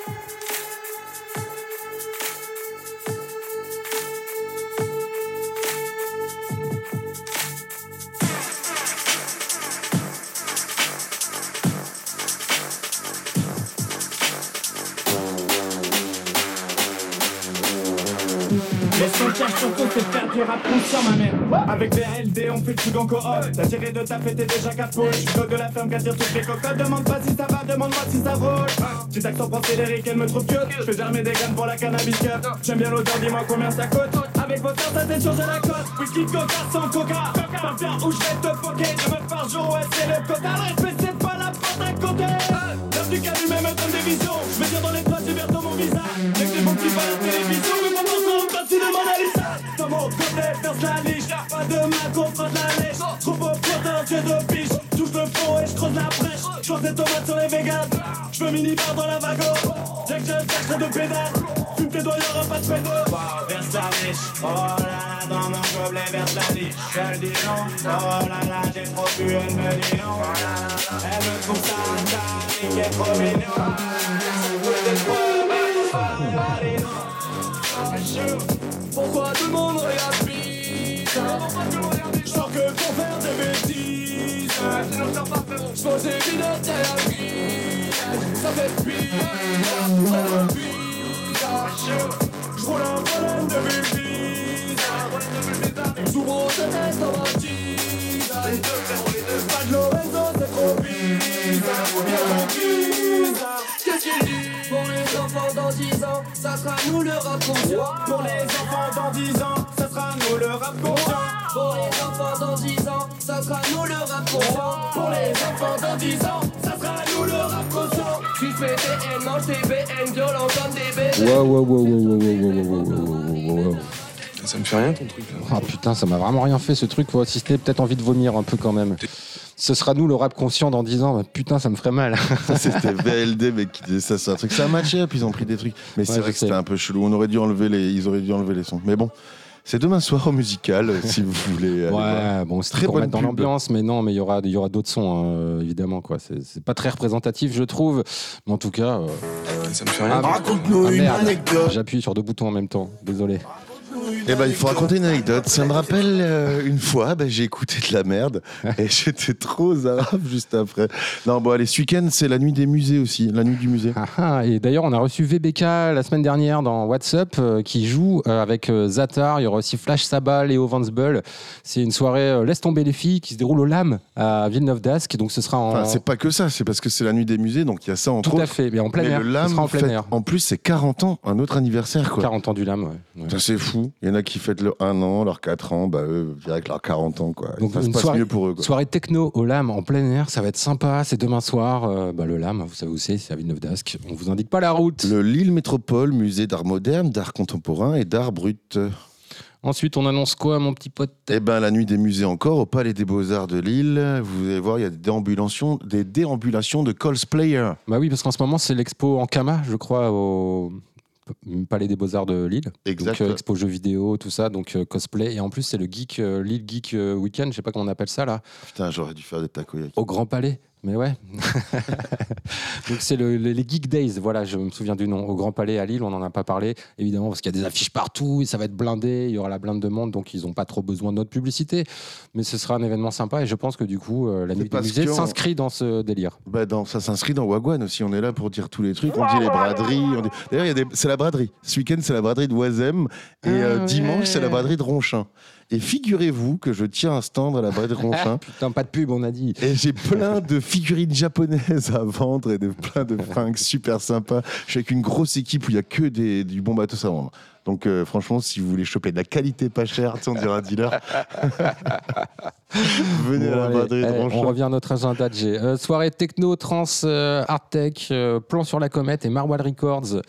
On fait le truc en coop. T'as tiré de ta fête t'es déjà capot Je de la ferme qui attire toutes les cocottes Demande pas si ça va, demande-moi si ça roule. Petit accent français qu'elle me trouve cute. Je fais germer des graines pour la cannabis cup. J'aime bien l'odeur, dis-moi combien ça coûte. Avec ça t'est sûr, j'ai la cote. Whisky coca sans coca. Pas bien où je vais te poker Deux meufs par jour, ouais c'est le quota. Le respect c'est pas la porte à côté. L'heure du calme même me donne des visions. Je vais dire dans les traces, j'ai dans mon visage. Que les bons à la télévision. Mais pour m'entendre quand tu demandes à Verse la niche. Pas de mal fera de la lèche Trop beau tu es de biche. Touche le fond et je creuse la brèche. Je des tomates sur les véganes Je veux mini bar dans la wagon Dès que je cherche de pédale. Fume tes doigts, y'aura pas de pédo Verse la niche. Oh là là, dans mon gobelet, verse la niche. Je le dis non. Oh là là, j'ai trop bu, elle me dit non. Elle me trouve ça, est trop mignon pourquoi tout le monde regarde bizarre Je sens que pour faire des bêtises Je pose des lunettes à la vie Ça fait bizarre, ça fait bizarre Je roule un pollen de bizarre Souvent je reste dans ma ça sera nous le rap. Pour les enfants dans 10 ans, ça sera nous le rap conscient. Pour les enfants dans 10 ans, ça sera nous le rap conscient. Pour les enfants dans 10 ans, ça sera nous le rap conscient. Mange TBN, violent comme des bébés. Ça me fait rien ton truc là. Ah putain, ça m'a vraiment rien fait ce truc. Faut assister, peut-être envie de vomir un peu quand même. Ce sera nous le rap conscient dans 10 ans. Bah, putain, ça me ferait mal. Ça, C'était VLD, mais qui disait ça, c'est un truc. Ça a matché, puis ils ont pris des trucs. Mais c'est Ouais, vrai que c'était un peu chelou. On aurait dû enlever les, ils auraient dû enlever les sons. Mais bon, c'est demain soir au musical, euh, [laughs] si vous voulez. aller voir. Ouais, bon, c'était Très pour bonne mettre dans l'ambiance, mais non, mais il y aura, il y aura d'autres sons, hein, évidemment, quoi. C'est c'est pas très représentatif, je trouve. Mais en tout cas. euh, Ça me fait rien. ah, ah, merde, J'appuie sur deux boutons en même temps, désolé. Eh ben, il faut raconter une anecdote. Ça me rappelle euh, une fois, ben, j'ai écouté de la merde et [laughs] j'étais trop zarab juste après. Non, bon, allez, ce week-end, c'est la nuit des musées aussi, la nuit du musée. Ah, ah, et d'ailleurs, on a reçu VBK la semaine dernière dans WhatsApp euh, qui joue euh, avec Zatar. Il y aura aussi Flash Sabah, Léo Vansbull. C'est une soirée Laisse tomber les filles qui se déroule au LAM à Villeneuve d'Ascq. Donc ce sera en. Enfin, c'est pas que ça, c'est parce que c'est la nuit des musées, donc il y a ça entre Tout à fait, mais en plein Mais air. le LAM, sera en plein air. en plus, c'est 40 ans, un autre anniversaire, quoi. 40 ans du LAM, ouais. C'est fou. Il y en a qui fêtent leur 1 an, leurs 4 ans, bah eux, direct leurs 40 ans, quoi. Donc, ça se passe soirée- mieux pour eux, quoi. Soirée techno au LAM en plein air, ça va être sympa. C'est demain soir. Euh, bah, le LAM, vous savez où c'est, c'est à Villeneuve d'Ascq. On vous indique pas la route. Le Lille Métropole, musée d'art moderne, d'art contemporain et d'art brut. Ensuite, on annonce quoi, mon petit pote? Eh ben, la nuit des musées encore, au Palais des Beaux-Arts de Lille. Vous allez voir, il y a des déambulations, des déambulations de cosplayer. Bah oui, parce qu'en ce moment, c'est l'expo en Kama, je crois, au Palais des Beaux-Arts de Lille. Exact. Donc, euh, expo jeux vidéo, tout ça, donc euh, cosplay. Et en plus, c'est le Geek, euh, Lille Geek Weekend, je sais pas comment on appelle ça là, Putain, j'aurais dû faire des takoyaki. au Grand Palais. Mais ouais. [laughs] donc, c'est le- les, les Geek Days, voilà, je me souviens du nom. Au Grand Palais à Lille, on n'en a pas parlé, évidemment, parce qu'il y a des affiches partout, et ça va être blindé, il y aura la blinde de monde, donc ils n'ont pas trop besoin de notre publicité. Mais ce sera un événement sympa, et je pense que du coup, euh, la nuit des parce musées qu'on- s'inscrit dans ce délire. Bah dans, ça s'inscrit dans Wagwan aussi. On est là pour dire tous les trucs. On dit les braderies. on dit- D'ailleurs, c'est la braderie. Ce week-end, c'est la braderie de Oisem. Et euh, Ah dimanche, c'est la braderie de Ronchin. Et figurez-vous que je tiens un stand à la braderie de [laughs] Ronchin. Putain, pas de pub, on a dit. Et j'ai plein de figurines japonaises à vendre et de, plein de fringues super sympas. Je suis avec une grosse équipe où il n'y a que des, du bon bateau à vendre. Donc euh, franchement, si vous voulez choper de la qualité pas chère, on dirait un dealer. [laughs] Venez Bon, à la allez, allez, on revient à notre agenda de G. Euh, soirée techno, trans, euh, art tech, euh, plan sur la comète et Marwal Records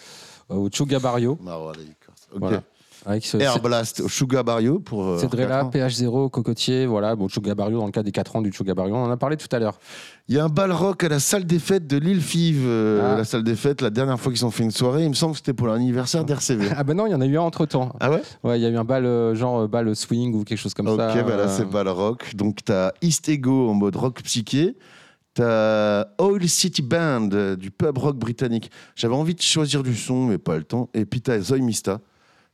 au Chuga Barrio. Marwa Records. Ok. Voilà. Avec ce, Air Blast au Sugar Barrio pour. euh, Cédrella, quatre ans. PH0, Cocotier, voilà, bon, Chuga Barrio dans le cas des 4 ans du Chuga Barrio, on en a parlé tout à l'heure. Il y a un bal rock à la salle des fêtes de l'île Five. euh, Ah. La salle des fêtes, la dernière fois qu'ils ont fait une soirée, il me semble que c'était pour l'anniversaire d'RCV. Ah ben non, il y en a eu un entre temps. Ah ouais? Ouais, il y a eu un bal, euh, genre euh, bal swing ou quelque chose comme Ok, ça. bah là c'est bal rock. Donc t'as East Ego en mode rock psyché. T'as Oil City Band du pub rock britannique. J'avais envie de choisir du son, mais pas le temps. Et puis t'as Zoe Mista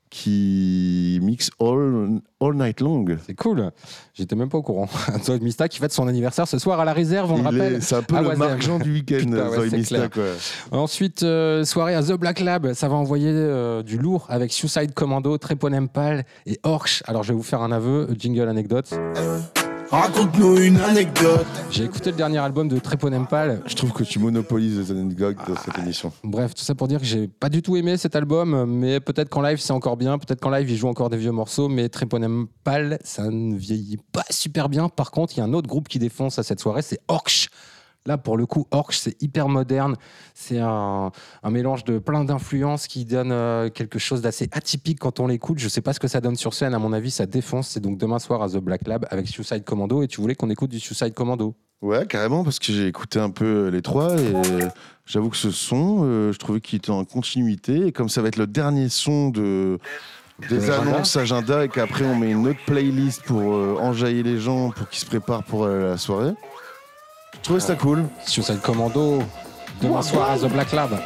qui mixe all, all night long. C'est cool. J'étais même pas au courant. [laughs] Zoé Mista qui fête son anniversaire ce soir à la réserve, on le Il rappelle. est- C'est un peu le Oisem. Marc Jean du week-end, ouais, Zoe Mista. Quoi. Ensuite, euh, soirée à The Black Lab, ça va envoyer euh, du lourd avec Suicide Commando, Trépon et Orch. Alors je vais vous faire un aveu, jingle anecdote. Raconte-nous une anecdote. J'ai écouté le dernier album de Trépon Je trouve que tu monopolises les anecdotes de Ah, cette émission. Bref, tout ça pour dire que j'ai pas du tout aimé cet album, mais peut-être qu'en live c'est encore bien, peut-être qu'en live il joue encore des vieux morceaux, mais Treponem Pal, ça ne vieillit pas super bien. Par contre, il y a un autre groupe qui défonce à cette soirée, c'est Orch. Là, pour le coup, Orch, c'est hyper moderne. C'est un, un mélange de plein d'influences qui donne euh, quelque chose d'assez atypique quand on l'écoute. Je sais pas ce que ça donne sur scène. À mon avis, ça défonce. C'est donc demain soir à The Black Lab avec Suicide Commando. Et tu voulais qu'on écoute du Suicide Commando? Ouais, carrément, parce que j'ai écouté un peu les trois et j'avoue que ce son, euh, je trouvais qu'il était en continuité. Et comme ça va être le dernier son de des annonces agenda et qu'après on met une autre playlist pour euh, enjailler les gens pour qu'ils se préparent pour euh, la soirée, trouvais ça cool. Suicide Commando, demain soir à The Black Lab.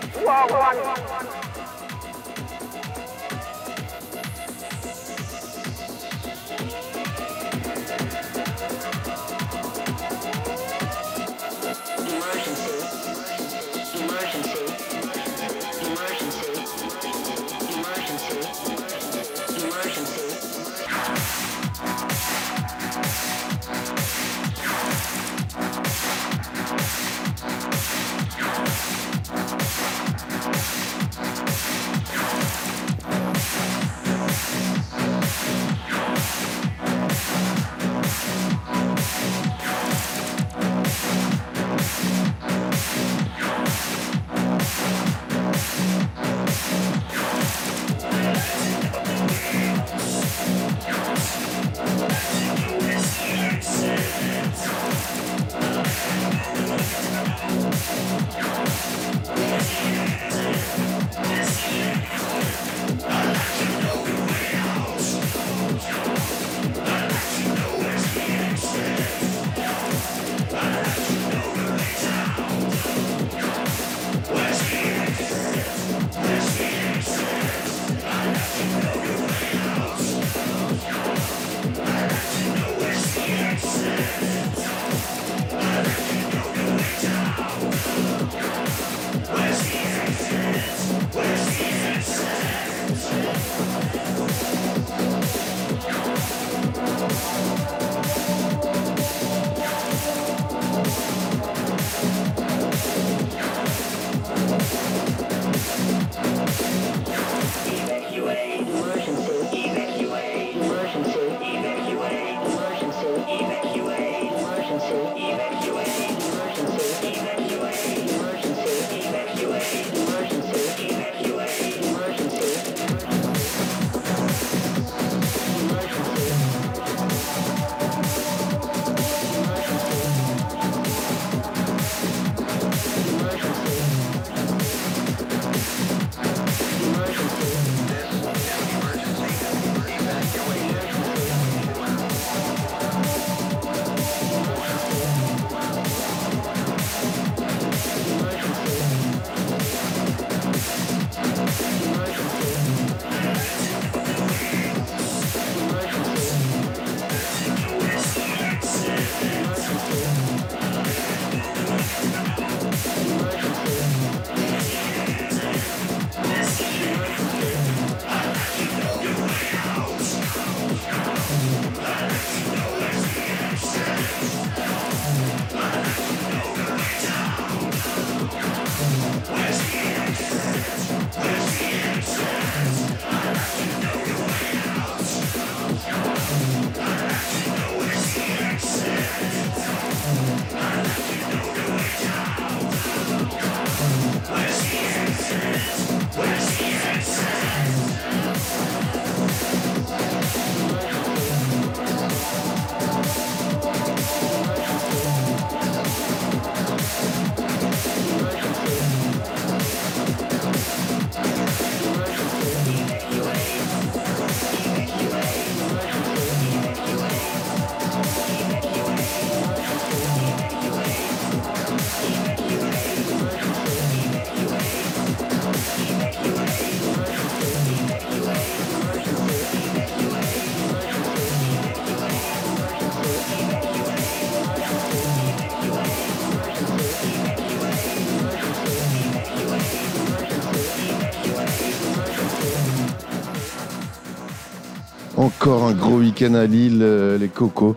Encore un gros week-end à Lille, euh, les cocos.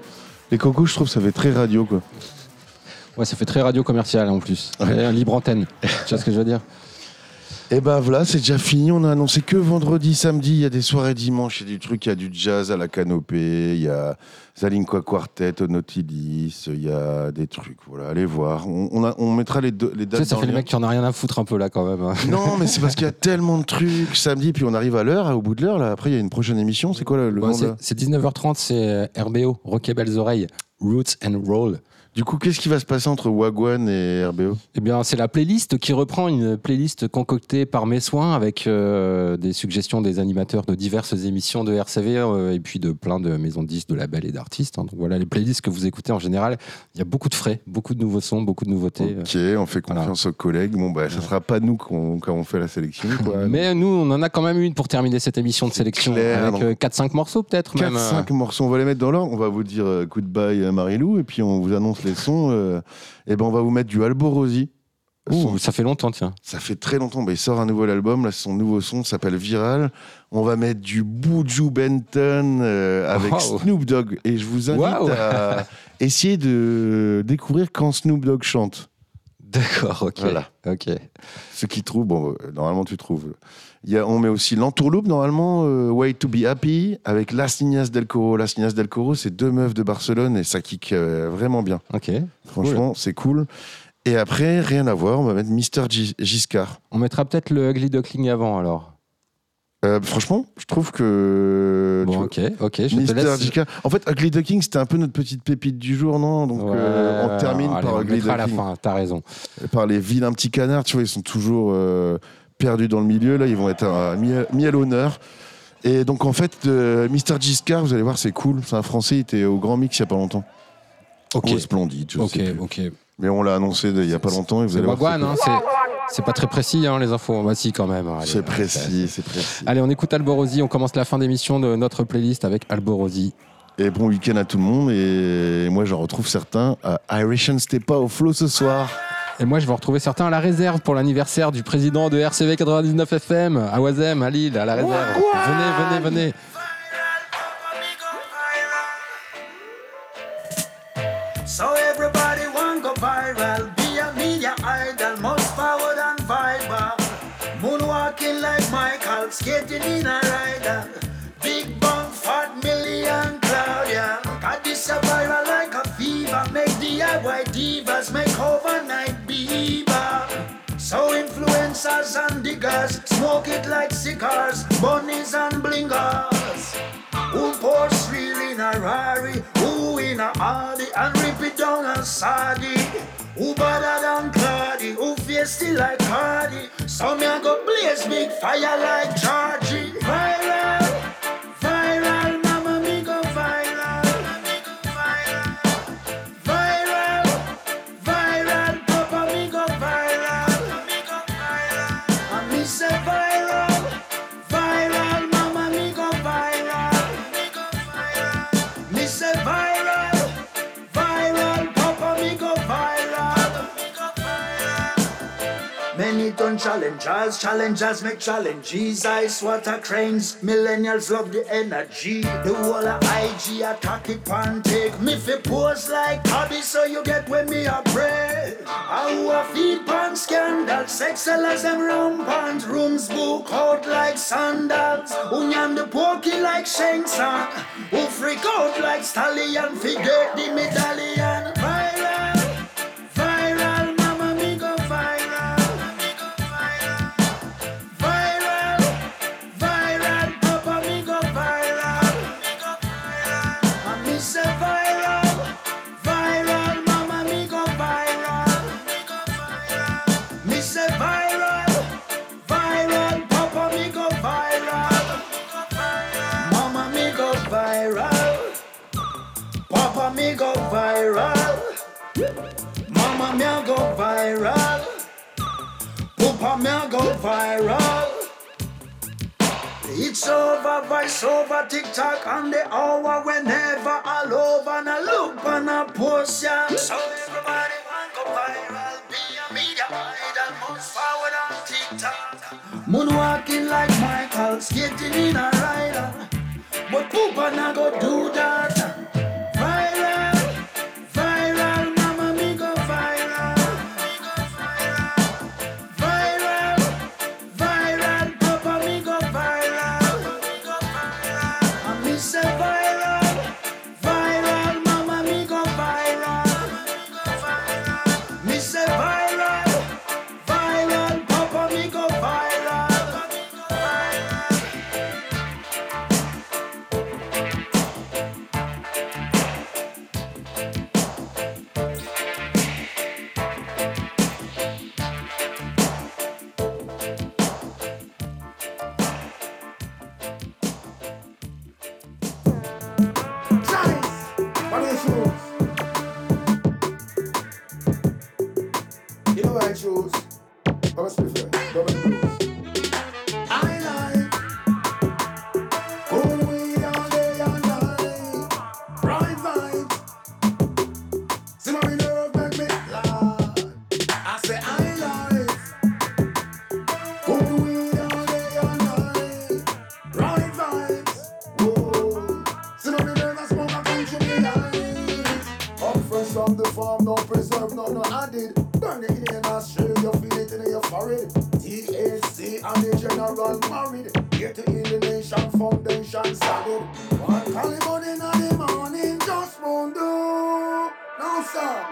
Les cocos, je trouve, ça fait très radio, quoi. Ouais, ça fait très radio commercial en plus. Ouais, libre antenne. tu vois ce que je veux dire? Et ben voilà, c'est déjà fini. On a annoncé que vendredi, samedi, il y a des soirées dimanche, il y a du truc, il y a du jazz à la canopée, il y a Zalinqua Quartet au Nautilus, il y a des trucs. Voilà, allez voir. On, on a- on mettra les, deux- les Tu dates. sais, ça dans fait le les mecs qui en a rien à foutre un peu là quand même. hein. Non, [laughs] mais c'est parce qu'il y a tellement de trucs samedi, puis on arrive à l'heure, au bout de l'heure. Là, après, il y a une prochaine émission. C'est quoi le, le nom c'est- de la- c'est 19h30, c'est RBO, Rock et Belles Oreilles, Roots and Roll. Du coup, qu'est-ce qui va se passer entre Wagwan et RBO Eh bien, c'est la playlist qui reprend une playlist concoctée par mes soins avec euh, des suggestions des animateurs de diverses émissions de RCV euh, et puis de plein de maisons de disques, de labels et d'artistes. hein. Donc voilà, les playlists que vous écoutez en général, il y a beaucoup de frais, beaucoup de nouveaux sons, beaucoup de nouveautés. Ok, on fait confiance aux collègues. Bon, bah, ça sera pas nous qu'on- quand on fait la sélection. Quoi. [laughs] Mais nous, on en a quand même une pour terminer cette émission de sélection clair, avec euh, 4-5 morceaux peut-être même. 4-5 morceaux, on va les mettre dans l'ordre. On va vous dire euh, goodbye euh, Marilou, et puis on vous annonce les sons. euh, et ben on va vous mettre du Alborosi. Ça fait longtemps, tiens. Ça fait très longtemps. Bah, il sort un nouvel album. Là, son nouveau son s'appelle Viral. On va mettre du Buju Benton euh, avec Wow. Snoop Dogg. Et je vous invite Wow. à [laughs] essayer de découvrir quand Snoop Dogg chante. D'accord, ok. Voilà. Ok. Ce qui trouve, bon, euh, normalement tu trouves. Il y a, on met aussi l'entourloupe, normalement, euh, Way to be Happy, avec Las Niñas del Coro. Las Niñas del Coro, c'est deux meufs de Barcelone et ça kick euh, vraiment bien. Ok. Franchement, c'est cool. Et après, rien à voir, on va mettre Mister Gis- Giscard. On mettra peut-être le Ugly Duckling avant alors. Euh, franchement, je trouve que. Bon, ok, ok, je te Mister laisse. Giscard. En fait, Ugly Duckling, c'était un peu notre petite pépite du jour, non? Donc, euh, on termine allez, par on Ugly à la fin, t'as raison. Par les vilains petits canards, tu vois, ils sont toujours euh, perdus dans le milieu. Là, ils vont être mis, à- mis à l'honneur. Et donc, en fait, Mister Giscard, vous allez voir, c'est cool. C'est un Français, il était au Grand Mix il n'y a pas longtemps. Ok. Au Splendide, je Ok, sais plus. ok. Mais on l'a annoncé il n'y a pas longtemps et vous C'est allez voir. Wagwan, c'est hein, c'est- pas très précis hein, les infos. Bah si quand même. C'est précis, c'est précis. Allez, on écoute Alborosi, on commence la fin d'émission de notre playlist avec Alborosi. Et bon week-end à tout le monde. Et moi, j'en retrouve certains à Irish and Stepa au flow ce soir. Et moi, je vais retrouver certains à la réserve pour l'anniversaire du président de RCV 99 FM à Oisem, à Lille, à la réserve. Venez, venez, venez. Skating in a rider. Big bang, fat million cloud. Got this a viral like a fever, make DIY divas, make overnight beaver. So influencers and diggers, smoke it like cigars, bunnies and blingers. Who pours real in a Rari, who in a Audi and rip it down a Sadi. Who better than Cardi, who feisty like Cardi. So me a go blaze big fire like Georgie. Ton challengers, challengers make challenges. Ice water cranes, millennials love the energy. The whole of IG attack it and take me fi pose like hobby, so you get when me a pray. Our feet pan scandal, sex sellers them rampant, rooms book out like sandals. Nyam the pokey like Shengsan, who freak out like stallion, figure the medallion. Viral. Papa me a go viral. It's over, voice over, TikTok, and the hour whenever all over, and I look and I post. So everybody want go viral, be a media idol, most forward on TikTok. Moonwalking like Michael, skating in a rider. But poop one I go do that. From the farm, no preserve, no no added. Burn it in you feel it in your forehead. THC and the general married. Get to in the nation foundation started. One Caliban in the morning, just won't do. Sir.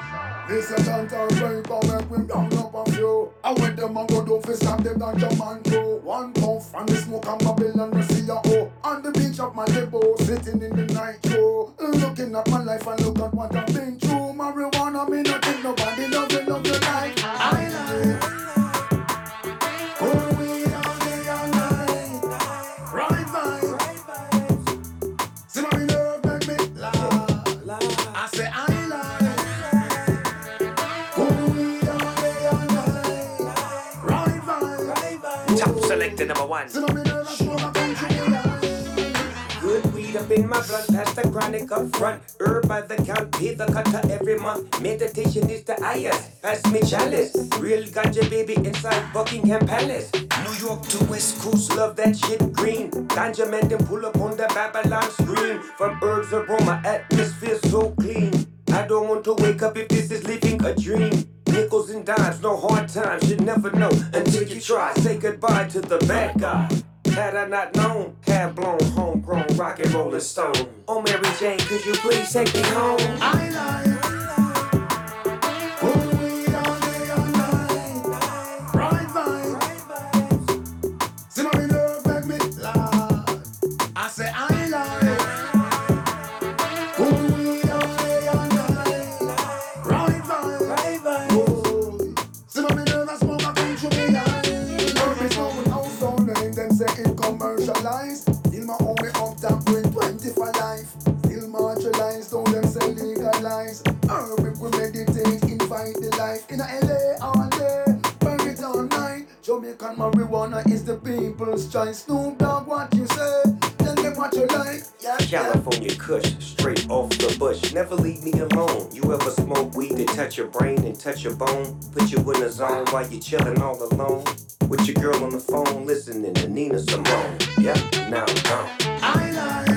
This a Santa Ray, come and bring down up a few. I went them and go down for stop them ganja man go. One puff from the smoke and Babylon, we see ya oh. On the beach of my Malibu, sitting in the night show. Looking at my life and look at what I've been through. Marijuana, me not think nobody love me Good weed up in my blood, past the chronic up front. Herb by the count, pay the cutter every month. Meditation is the highest. Pass me chalice. Real ganja baby inside Buckingham Palace. New York to West Coast, love that shit green. Ganja men them pull up on the Babylon screen. From herbs aroma, atmosphere so clean. I don't want to wake up if this is living a dream. Nickels and dimes, no hard times, you never know until you try. Say goodbye to the bad guy. Had I not known, had blown homegrown rock and rolling stone. Oh Mary Jane, could you please take me home? I like. Jamaican is the people's choice. Snoop Dogg, what you say? Tell them what you like. Yeah, yeah. California Kush, straight off the bush. Never leave me alone. You ever smoke weed to touch your brain and touch your bone? Put you in a zone while you're chilling all alone. With your girl on the phone, listening to Nina Simone. Yeah, now I'm gone. I like.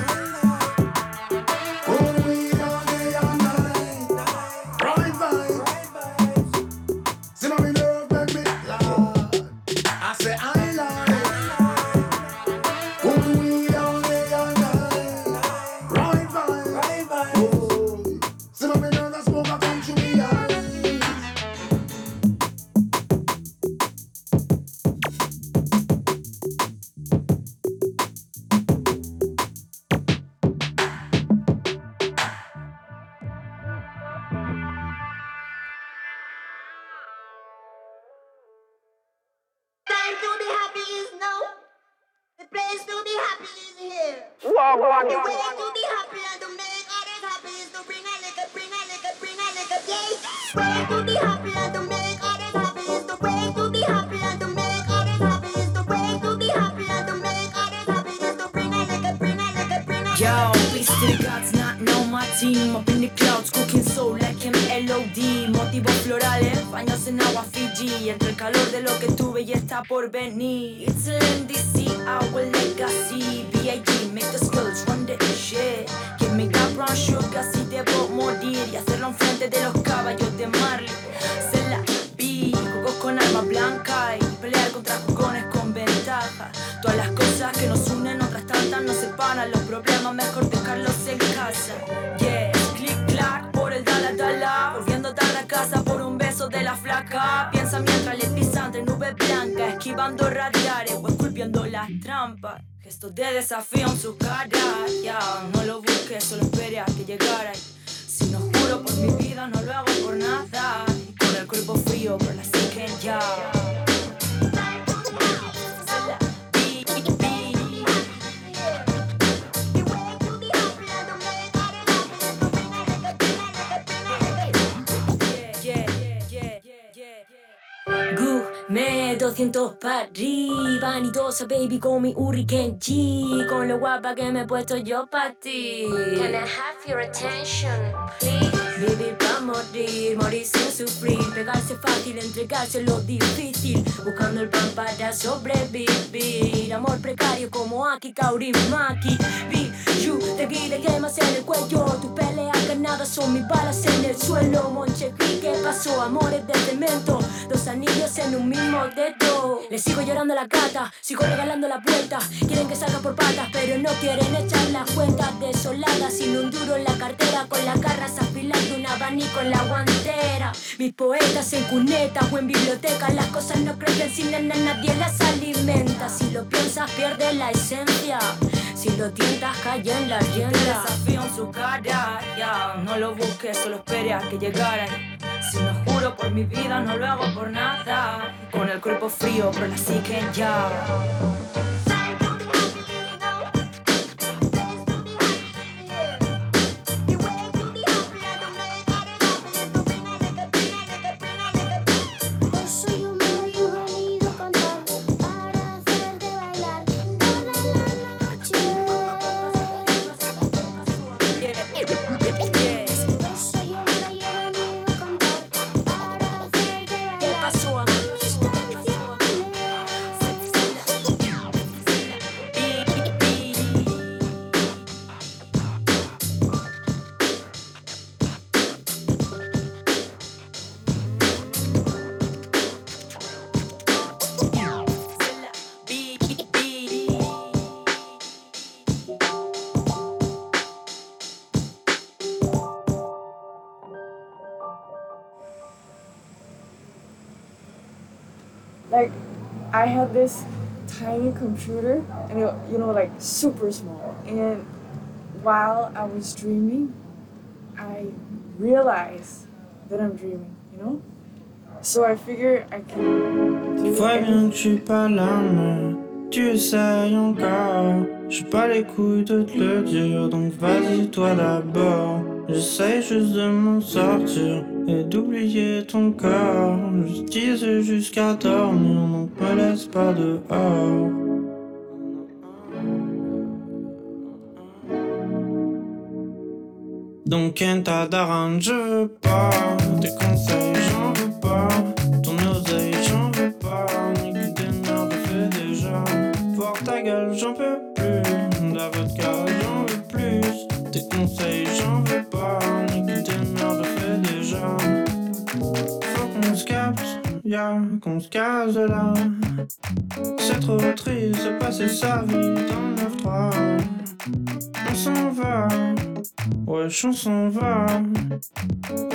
Vanidosa baby con mi Hurricane G Con lo guapa que me he puesto yo pa' ti. Can I have your attention, please? Vivir pa' morir, morir sin sufrir. Pegarse fácil, entregarse lo difícil. Buscando el pan para sobrevivir. Amor precario como Aki Kaurimaki Biju, te guide quemas en el cuello. Tus peleas ganadas son mis balas en el suelo. Monchequi, ¿qué pasó? Amores de cemento Dos anillos en un mismo dedo. Le sigo llorando a la gata, sigo regalando la vuelta. Quieren que salga por patas, pero no quieren echar las cuentas Desolada, sin un duro en la cartera Con las garras afilando un abanico en la guantera. Mis poetas en cuneta o en biblioteca Las cosas no crecen sin nena, nadie las alimenta. Si lo piensas pierde la esencia. Si lo tientas cae en la rienda. desafío en su cara, ya. No lo busques, solo espere a que llegara Si no juro por mi vida, no lo hago por nada. Con el cuerpo frío, por la psique ya This tiny computer and it, you know like super small. And while I was dreaming I realized that I'm dreaming you know? So I figured I can tu essayes encore. J'ai pas les couilles de te le dire, donc vas-y toi d'abord. J'essaye juste de m'en sortir et d'oublier ton corps. Je disais jusqu'à dormir, donc me laisse pas dehors. Donc Kenta Daran, je veux pas Tes conseils, j'en veux pas Ton oseille, j'en veux pas Nique tes nerfs, fais déjà Voir ta gueule, j'en peux plus La vodka, ya, qu'on se casse de là C'est trop triste de passer sa vie dans le 9-3 On s'en va Wesh, on s'en va.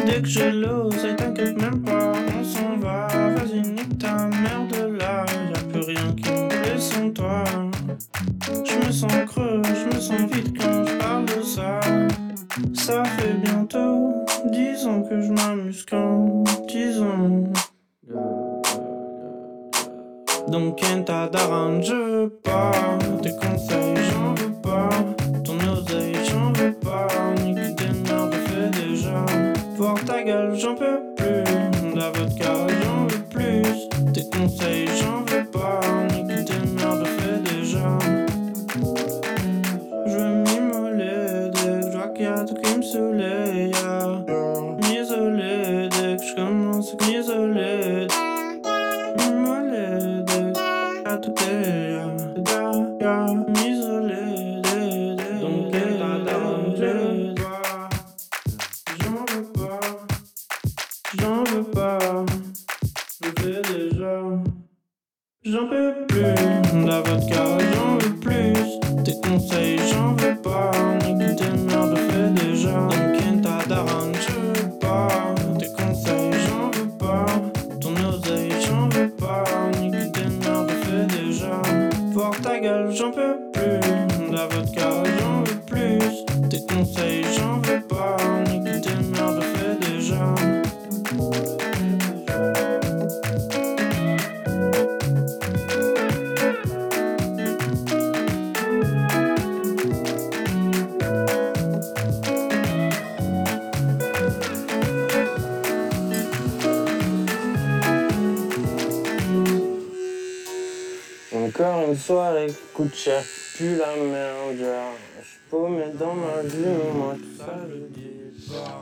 Dès que j'ai l'ose, t'inquiète même pas, on s'en va. Vas-y, nique ta merde là. Y'a plus rien qui me plaît sans toi. Je me sens creux, je me sens vide quand je parle de ça. Ça fait bientôt dix ans que je m'amuse quand dix ans. Donc, Kenta Daran, je veux pas. Tes conseils, j'en veux pas. Ton oseille, j'en veux pas. Nique tes nerfs, fais déjà. Voir ta gueule, j'en peux plus. La vodka, j'en veux plus. Tes conseils, j'en veux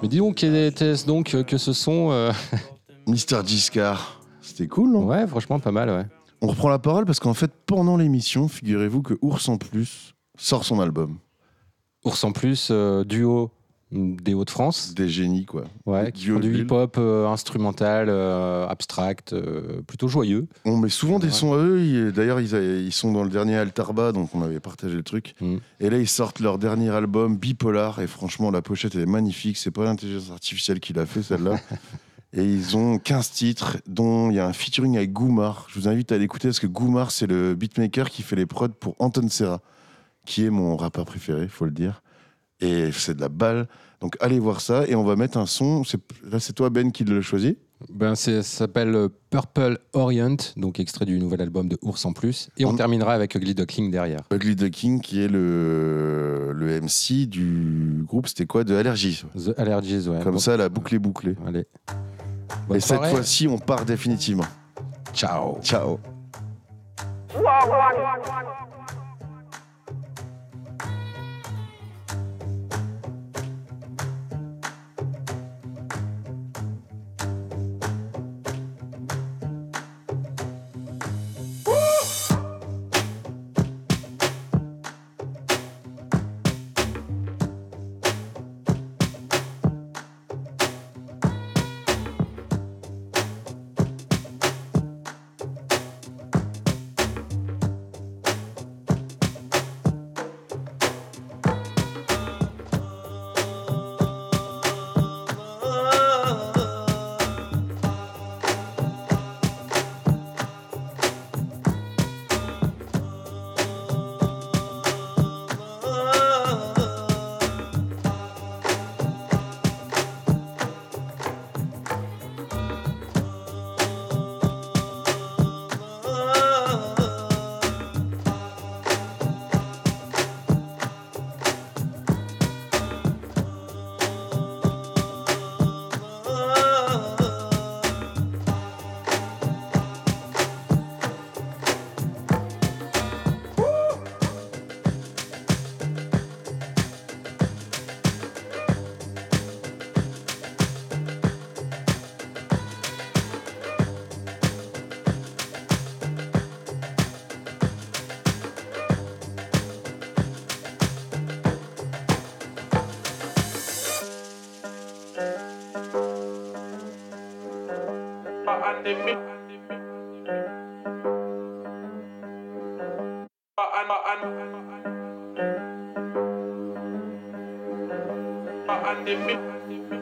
Mais dis donc, quel était-ce donc euh, que ce son euh, [laughs] Mister Giscard. C'était cool, non? Ouais, franchement, pas mal, ouais. On reprend la parole parce qu'en fait, pendant l'émission, figurez-vous que Ours en Plus sort son album. Ours en plus, euh, duo des Hauts-de-France. Des génies, quoi. Ouais, qui font du hip-hop euh, instrumental, euh, abstract, euh, plutôt joyeux. On met souvent des sons à eux. ils- D'ailleurs, ils, sont dans le dernier Altarba, donc on avait partagé le truc. Mm. Et là, ils sortent leur dernier album, Bipolar. Et franchement, la pochette est magnifique. C'est pas l'intelligence artificielle qui l'a fait, celle-là. [laughs] et ils ont 15 titres, dont il y a un featuring avec Goumar. Je vous invite à l'écouter parce que Goumar, c'est le beatmaker qui fait les prods pour Anton Serra, qui est mon rappeur préféré, faut le dire. Et c'est de la balle. Donc allez voir ça. Et on va mettre un son. Là, c'est toi, Ben, qui l'a choisi. Ben, c'est- ça s'appelle euh, Purple Orient, donc extrait du nouvel album de Ours en plus. Et on On- terminera avec Ugly Duckling derrière. Ugly Duckling, qui est le, le MC du groupe, c'était quoi De Allergy. The Allergies, ouais. Comme Bon, ça, la boucle est bouclée. Allez. Et cette fois-ci, on part définitivement. Ciao. Ciao. I'm a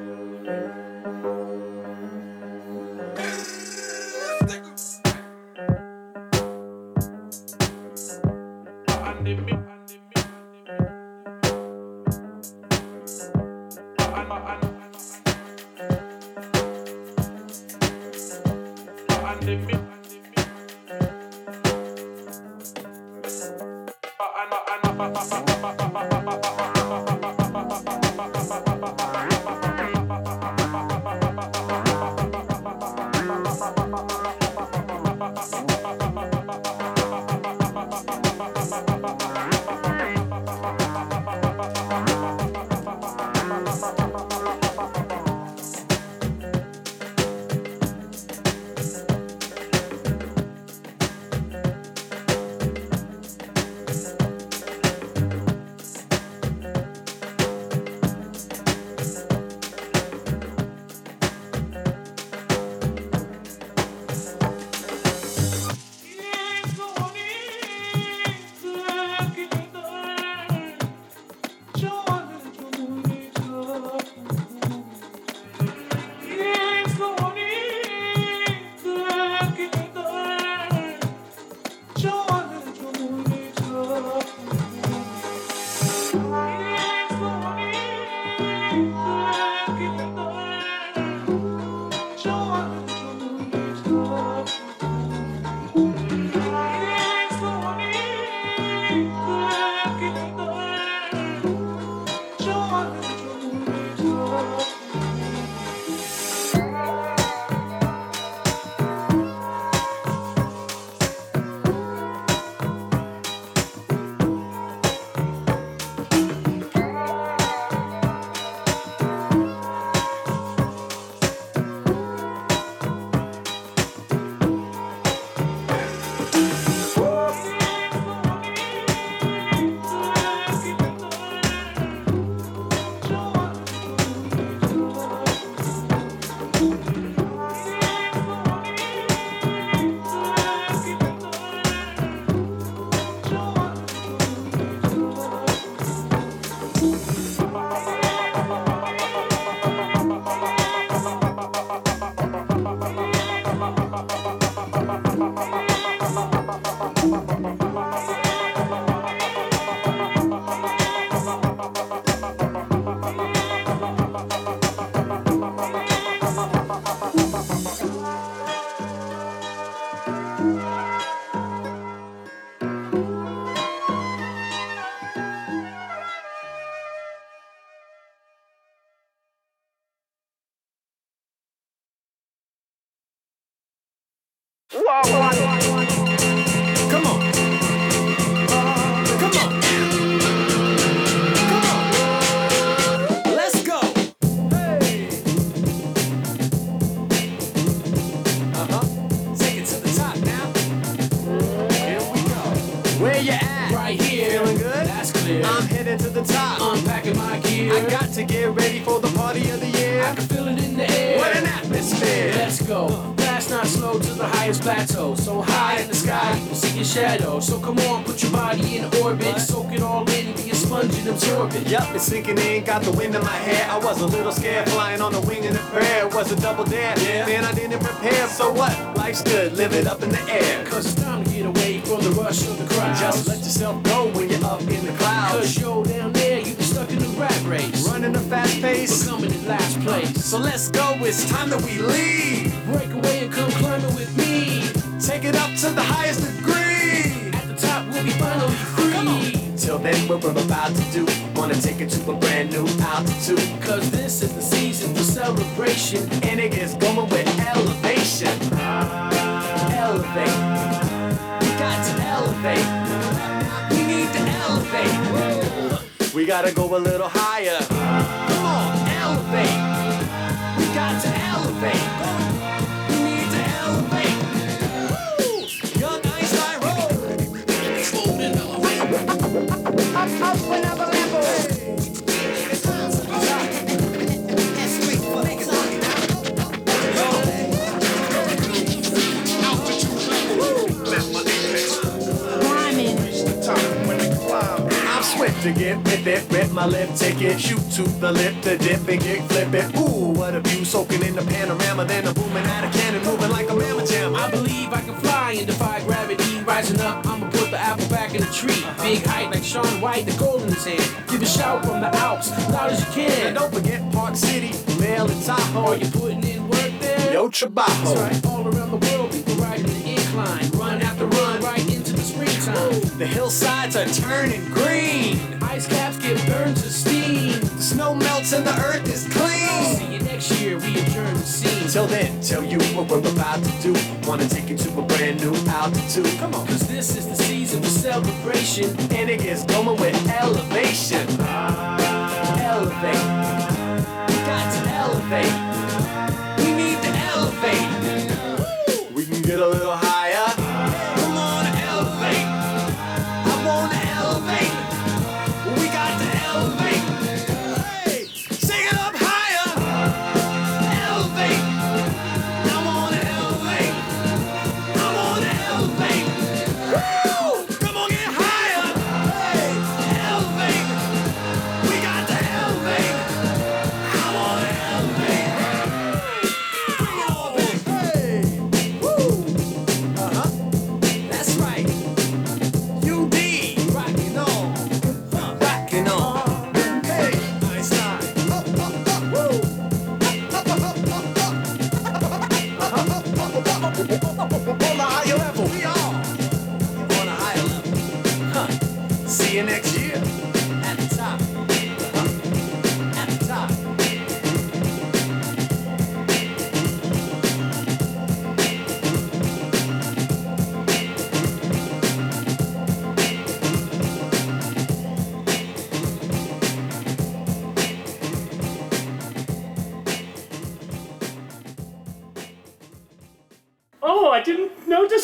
the lip, the dip, and get flip it. Ooh, what a view, soaking in the panorama, then a booming out of cannon, moving like a mamma jam. I believe I can fly and defy gravity. Rising up, I'ma put the apple back in the tree. Uh-huh. Big height like Sean White, the gold in his hand. Give a shout from the Alps, loud as you can. And don't forget Park City, Mail and Tahoe. Are you putting in work there? Yo, Trabajo. That's right, all around the world. The hillsides are turning green. Ice caps get burned to steam. The snow melts and the earth is clean. See you next year, we adjourn the scene. Till then, tell you what we're about to do. Wanna take you to a brand new altitude. Come on. Cause this is the season for celebration. And it gets going with elevation. Elevate. Got to elevate.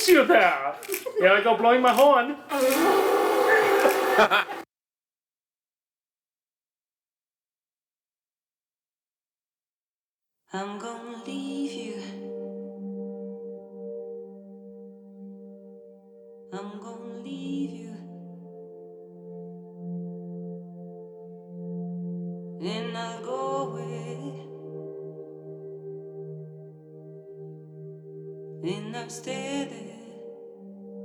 miss you there. Here I go blowing my horn. I'm going.